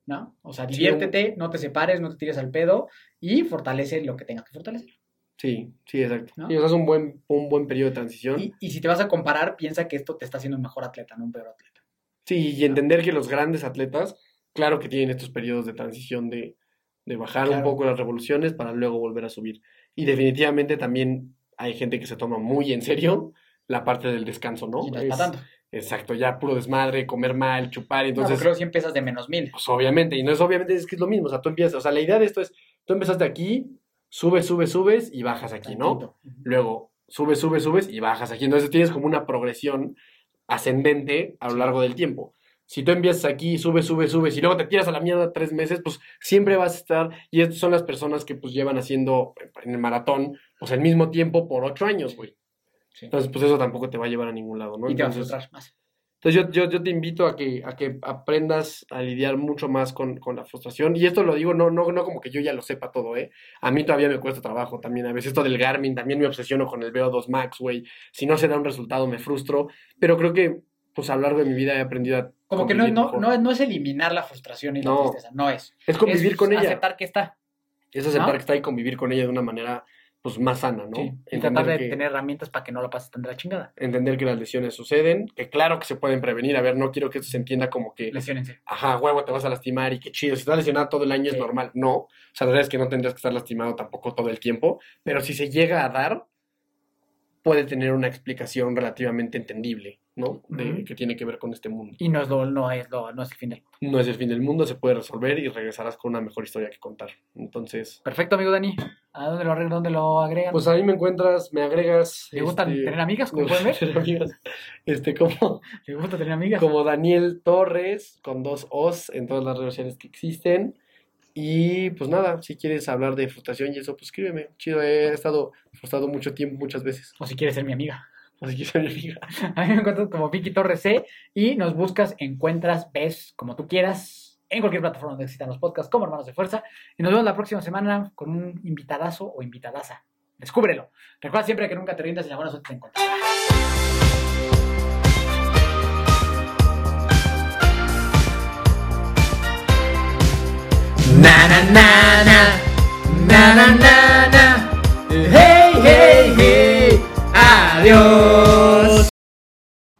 ¿no? O sea, Sí, diviértete, no te separes, no te tires al pedo y fortalece lo que tengas que fortalecer. Sí, sí, exacto. ¿No? Y, o sea, es un buen, un buen periodo de transición. Y, y si te vas a comparar, piensa que esto te está haciendo un mejor atleta, no un peor atleta. Sí, y entender que los grandes atletas, claro que tienen estos periodos de transición de, de bajar un poco las revoluciones para luego volver a subir. Y definitivamente también hay gente que se toma muy en serio la parte del descanso, ¿no? y no es Es- para tanto. Exacto, ya puro desmadre, comer mal, chupar, Entonces, entonces... creo que si empiezas de menos mil. Pues obviamente, y no es obviamente, es que es lo mismo, o sea, tú empiezas, o sea, la idea de esto es, tú empezaste aquí, subes, subes, subes y bajas aquí, ¿no? Luego, subes, subes, subes y bajas aquí. Entonces tienes como una progresión ascendente a lo largo del tiempo. Si tú empiezas aquí, subes, subes, subes y luego te tiras a la mierda tres meses, pues siempre vas a estar, y estas son las personas que pues llevan haciendo en el maratón, pues el mismo tiempo por ocho años, güey. Sí. Entonces, pues eso tampoco te va a llevar a ningún lado, ¿no? Y te vas a más. entonces yo, yo, yo te invito a que, a que aprendas a lidiar mucho más con, con la frustración. Y esto lo digo no, no, no como que yo ya lo sepa todo, ¿eh? A mí todavía me cuesta trabajo también. A veces esto del Garmin, también me obsesiono con el VO2 Max, güey. Si no se da un resultado me frustro. Pero creo que, pues a lo largo de mi vida he aprendido a... Como que no, no, no, es- no es eliminar la frustración y la No. tristeza, no es. Es convivir Es con ella. aceptar que está. Es aceptar que está y convivir con ella de una manera, pues, más sana, ¿no? Sí, y tratar de que- tener herramientas para que no la pases tan de la chingada. entender que las lesiones suceden, que claro que se pueden prevenir. A ver, no quiero que esto se entienda como que Lesionense. ajá, huevo, te vas a lastimar y qué chido. Si estás lesionado todo el año es normal. No. O sea, la verdad es que no tendrías que estar lastimado tampoco todo el tiempo. Pero si se llega a dar, puede tener una explicación relativamente entendible, ¿no? De, Ujú. que tiene que ver con este mundo. Y no es, lo, no, es lo, no es el fin del mundo. No es el fin del mundo, se puede resolver y regresarás con una mejor historia que contar. Entonces, Perfecto, amigo Dani. ¿A dónde lo, dónde lo agregan? pues ahí me encuentras, me agregas. ¿Le gustan este, tener amigas, como pueden ver? gustan tener amigas. Este, como, ¿Le gusta tener amigas? como Daniel Torres, con dos O's en todas las redes sociales que existen. Y pues nada, si quieres hablar de frustración y eso, pues escríbeme. Chido, he estado frustrado mucho tiempo, muchas veces. O si quieres ser mi amiga. [laughs] Así que. [laughs] A mí me encuentras como Vicky Torres C y nos buscas, encuentras, ves, como tú quieras, en cualquier plataforma donde existan los podcasts como Hermanos de Fuerza. Y nos vemos la próxima semana con un invitadazo o invitadaza. Descúbrelo. Recuerda siempre que nunca te rindas y la buena suerte te encontrará. Na na na na na na na na hey hey hey adiós.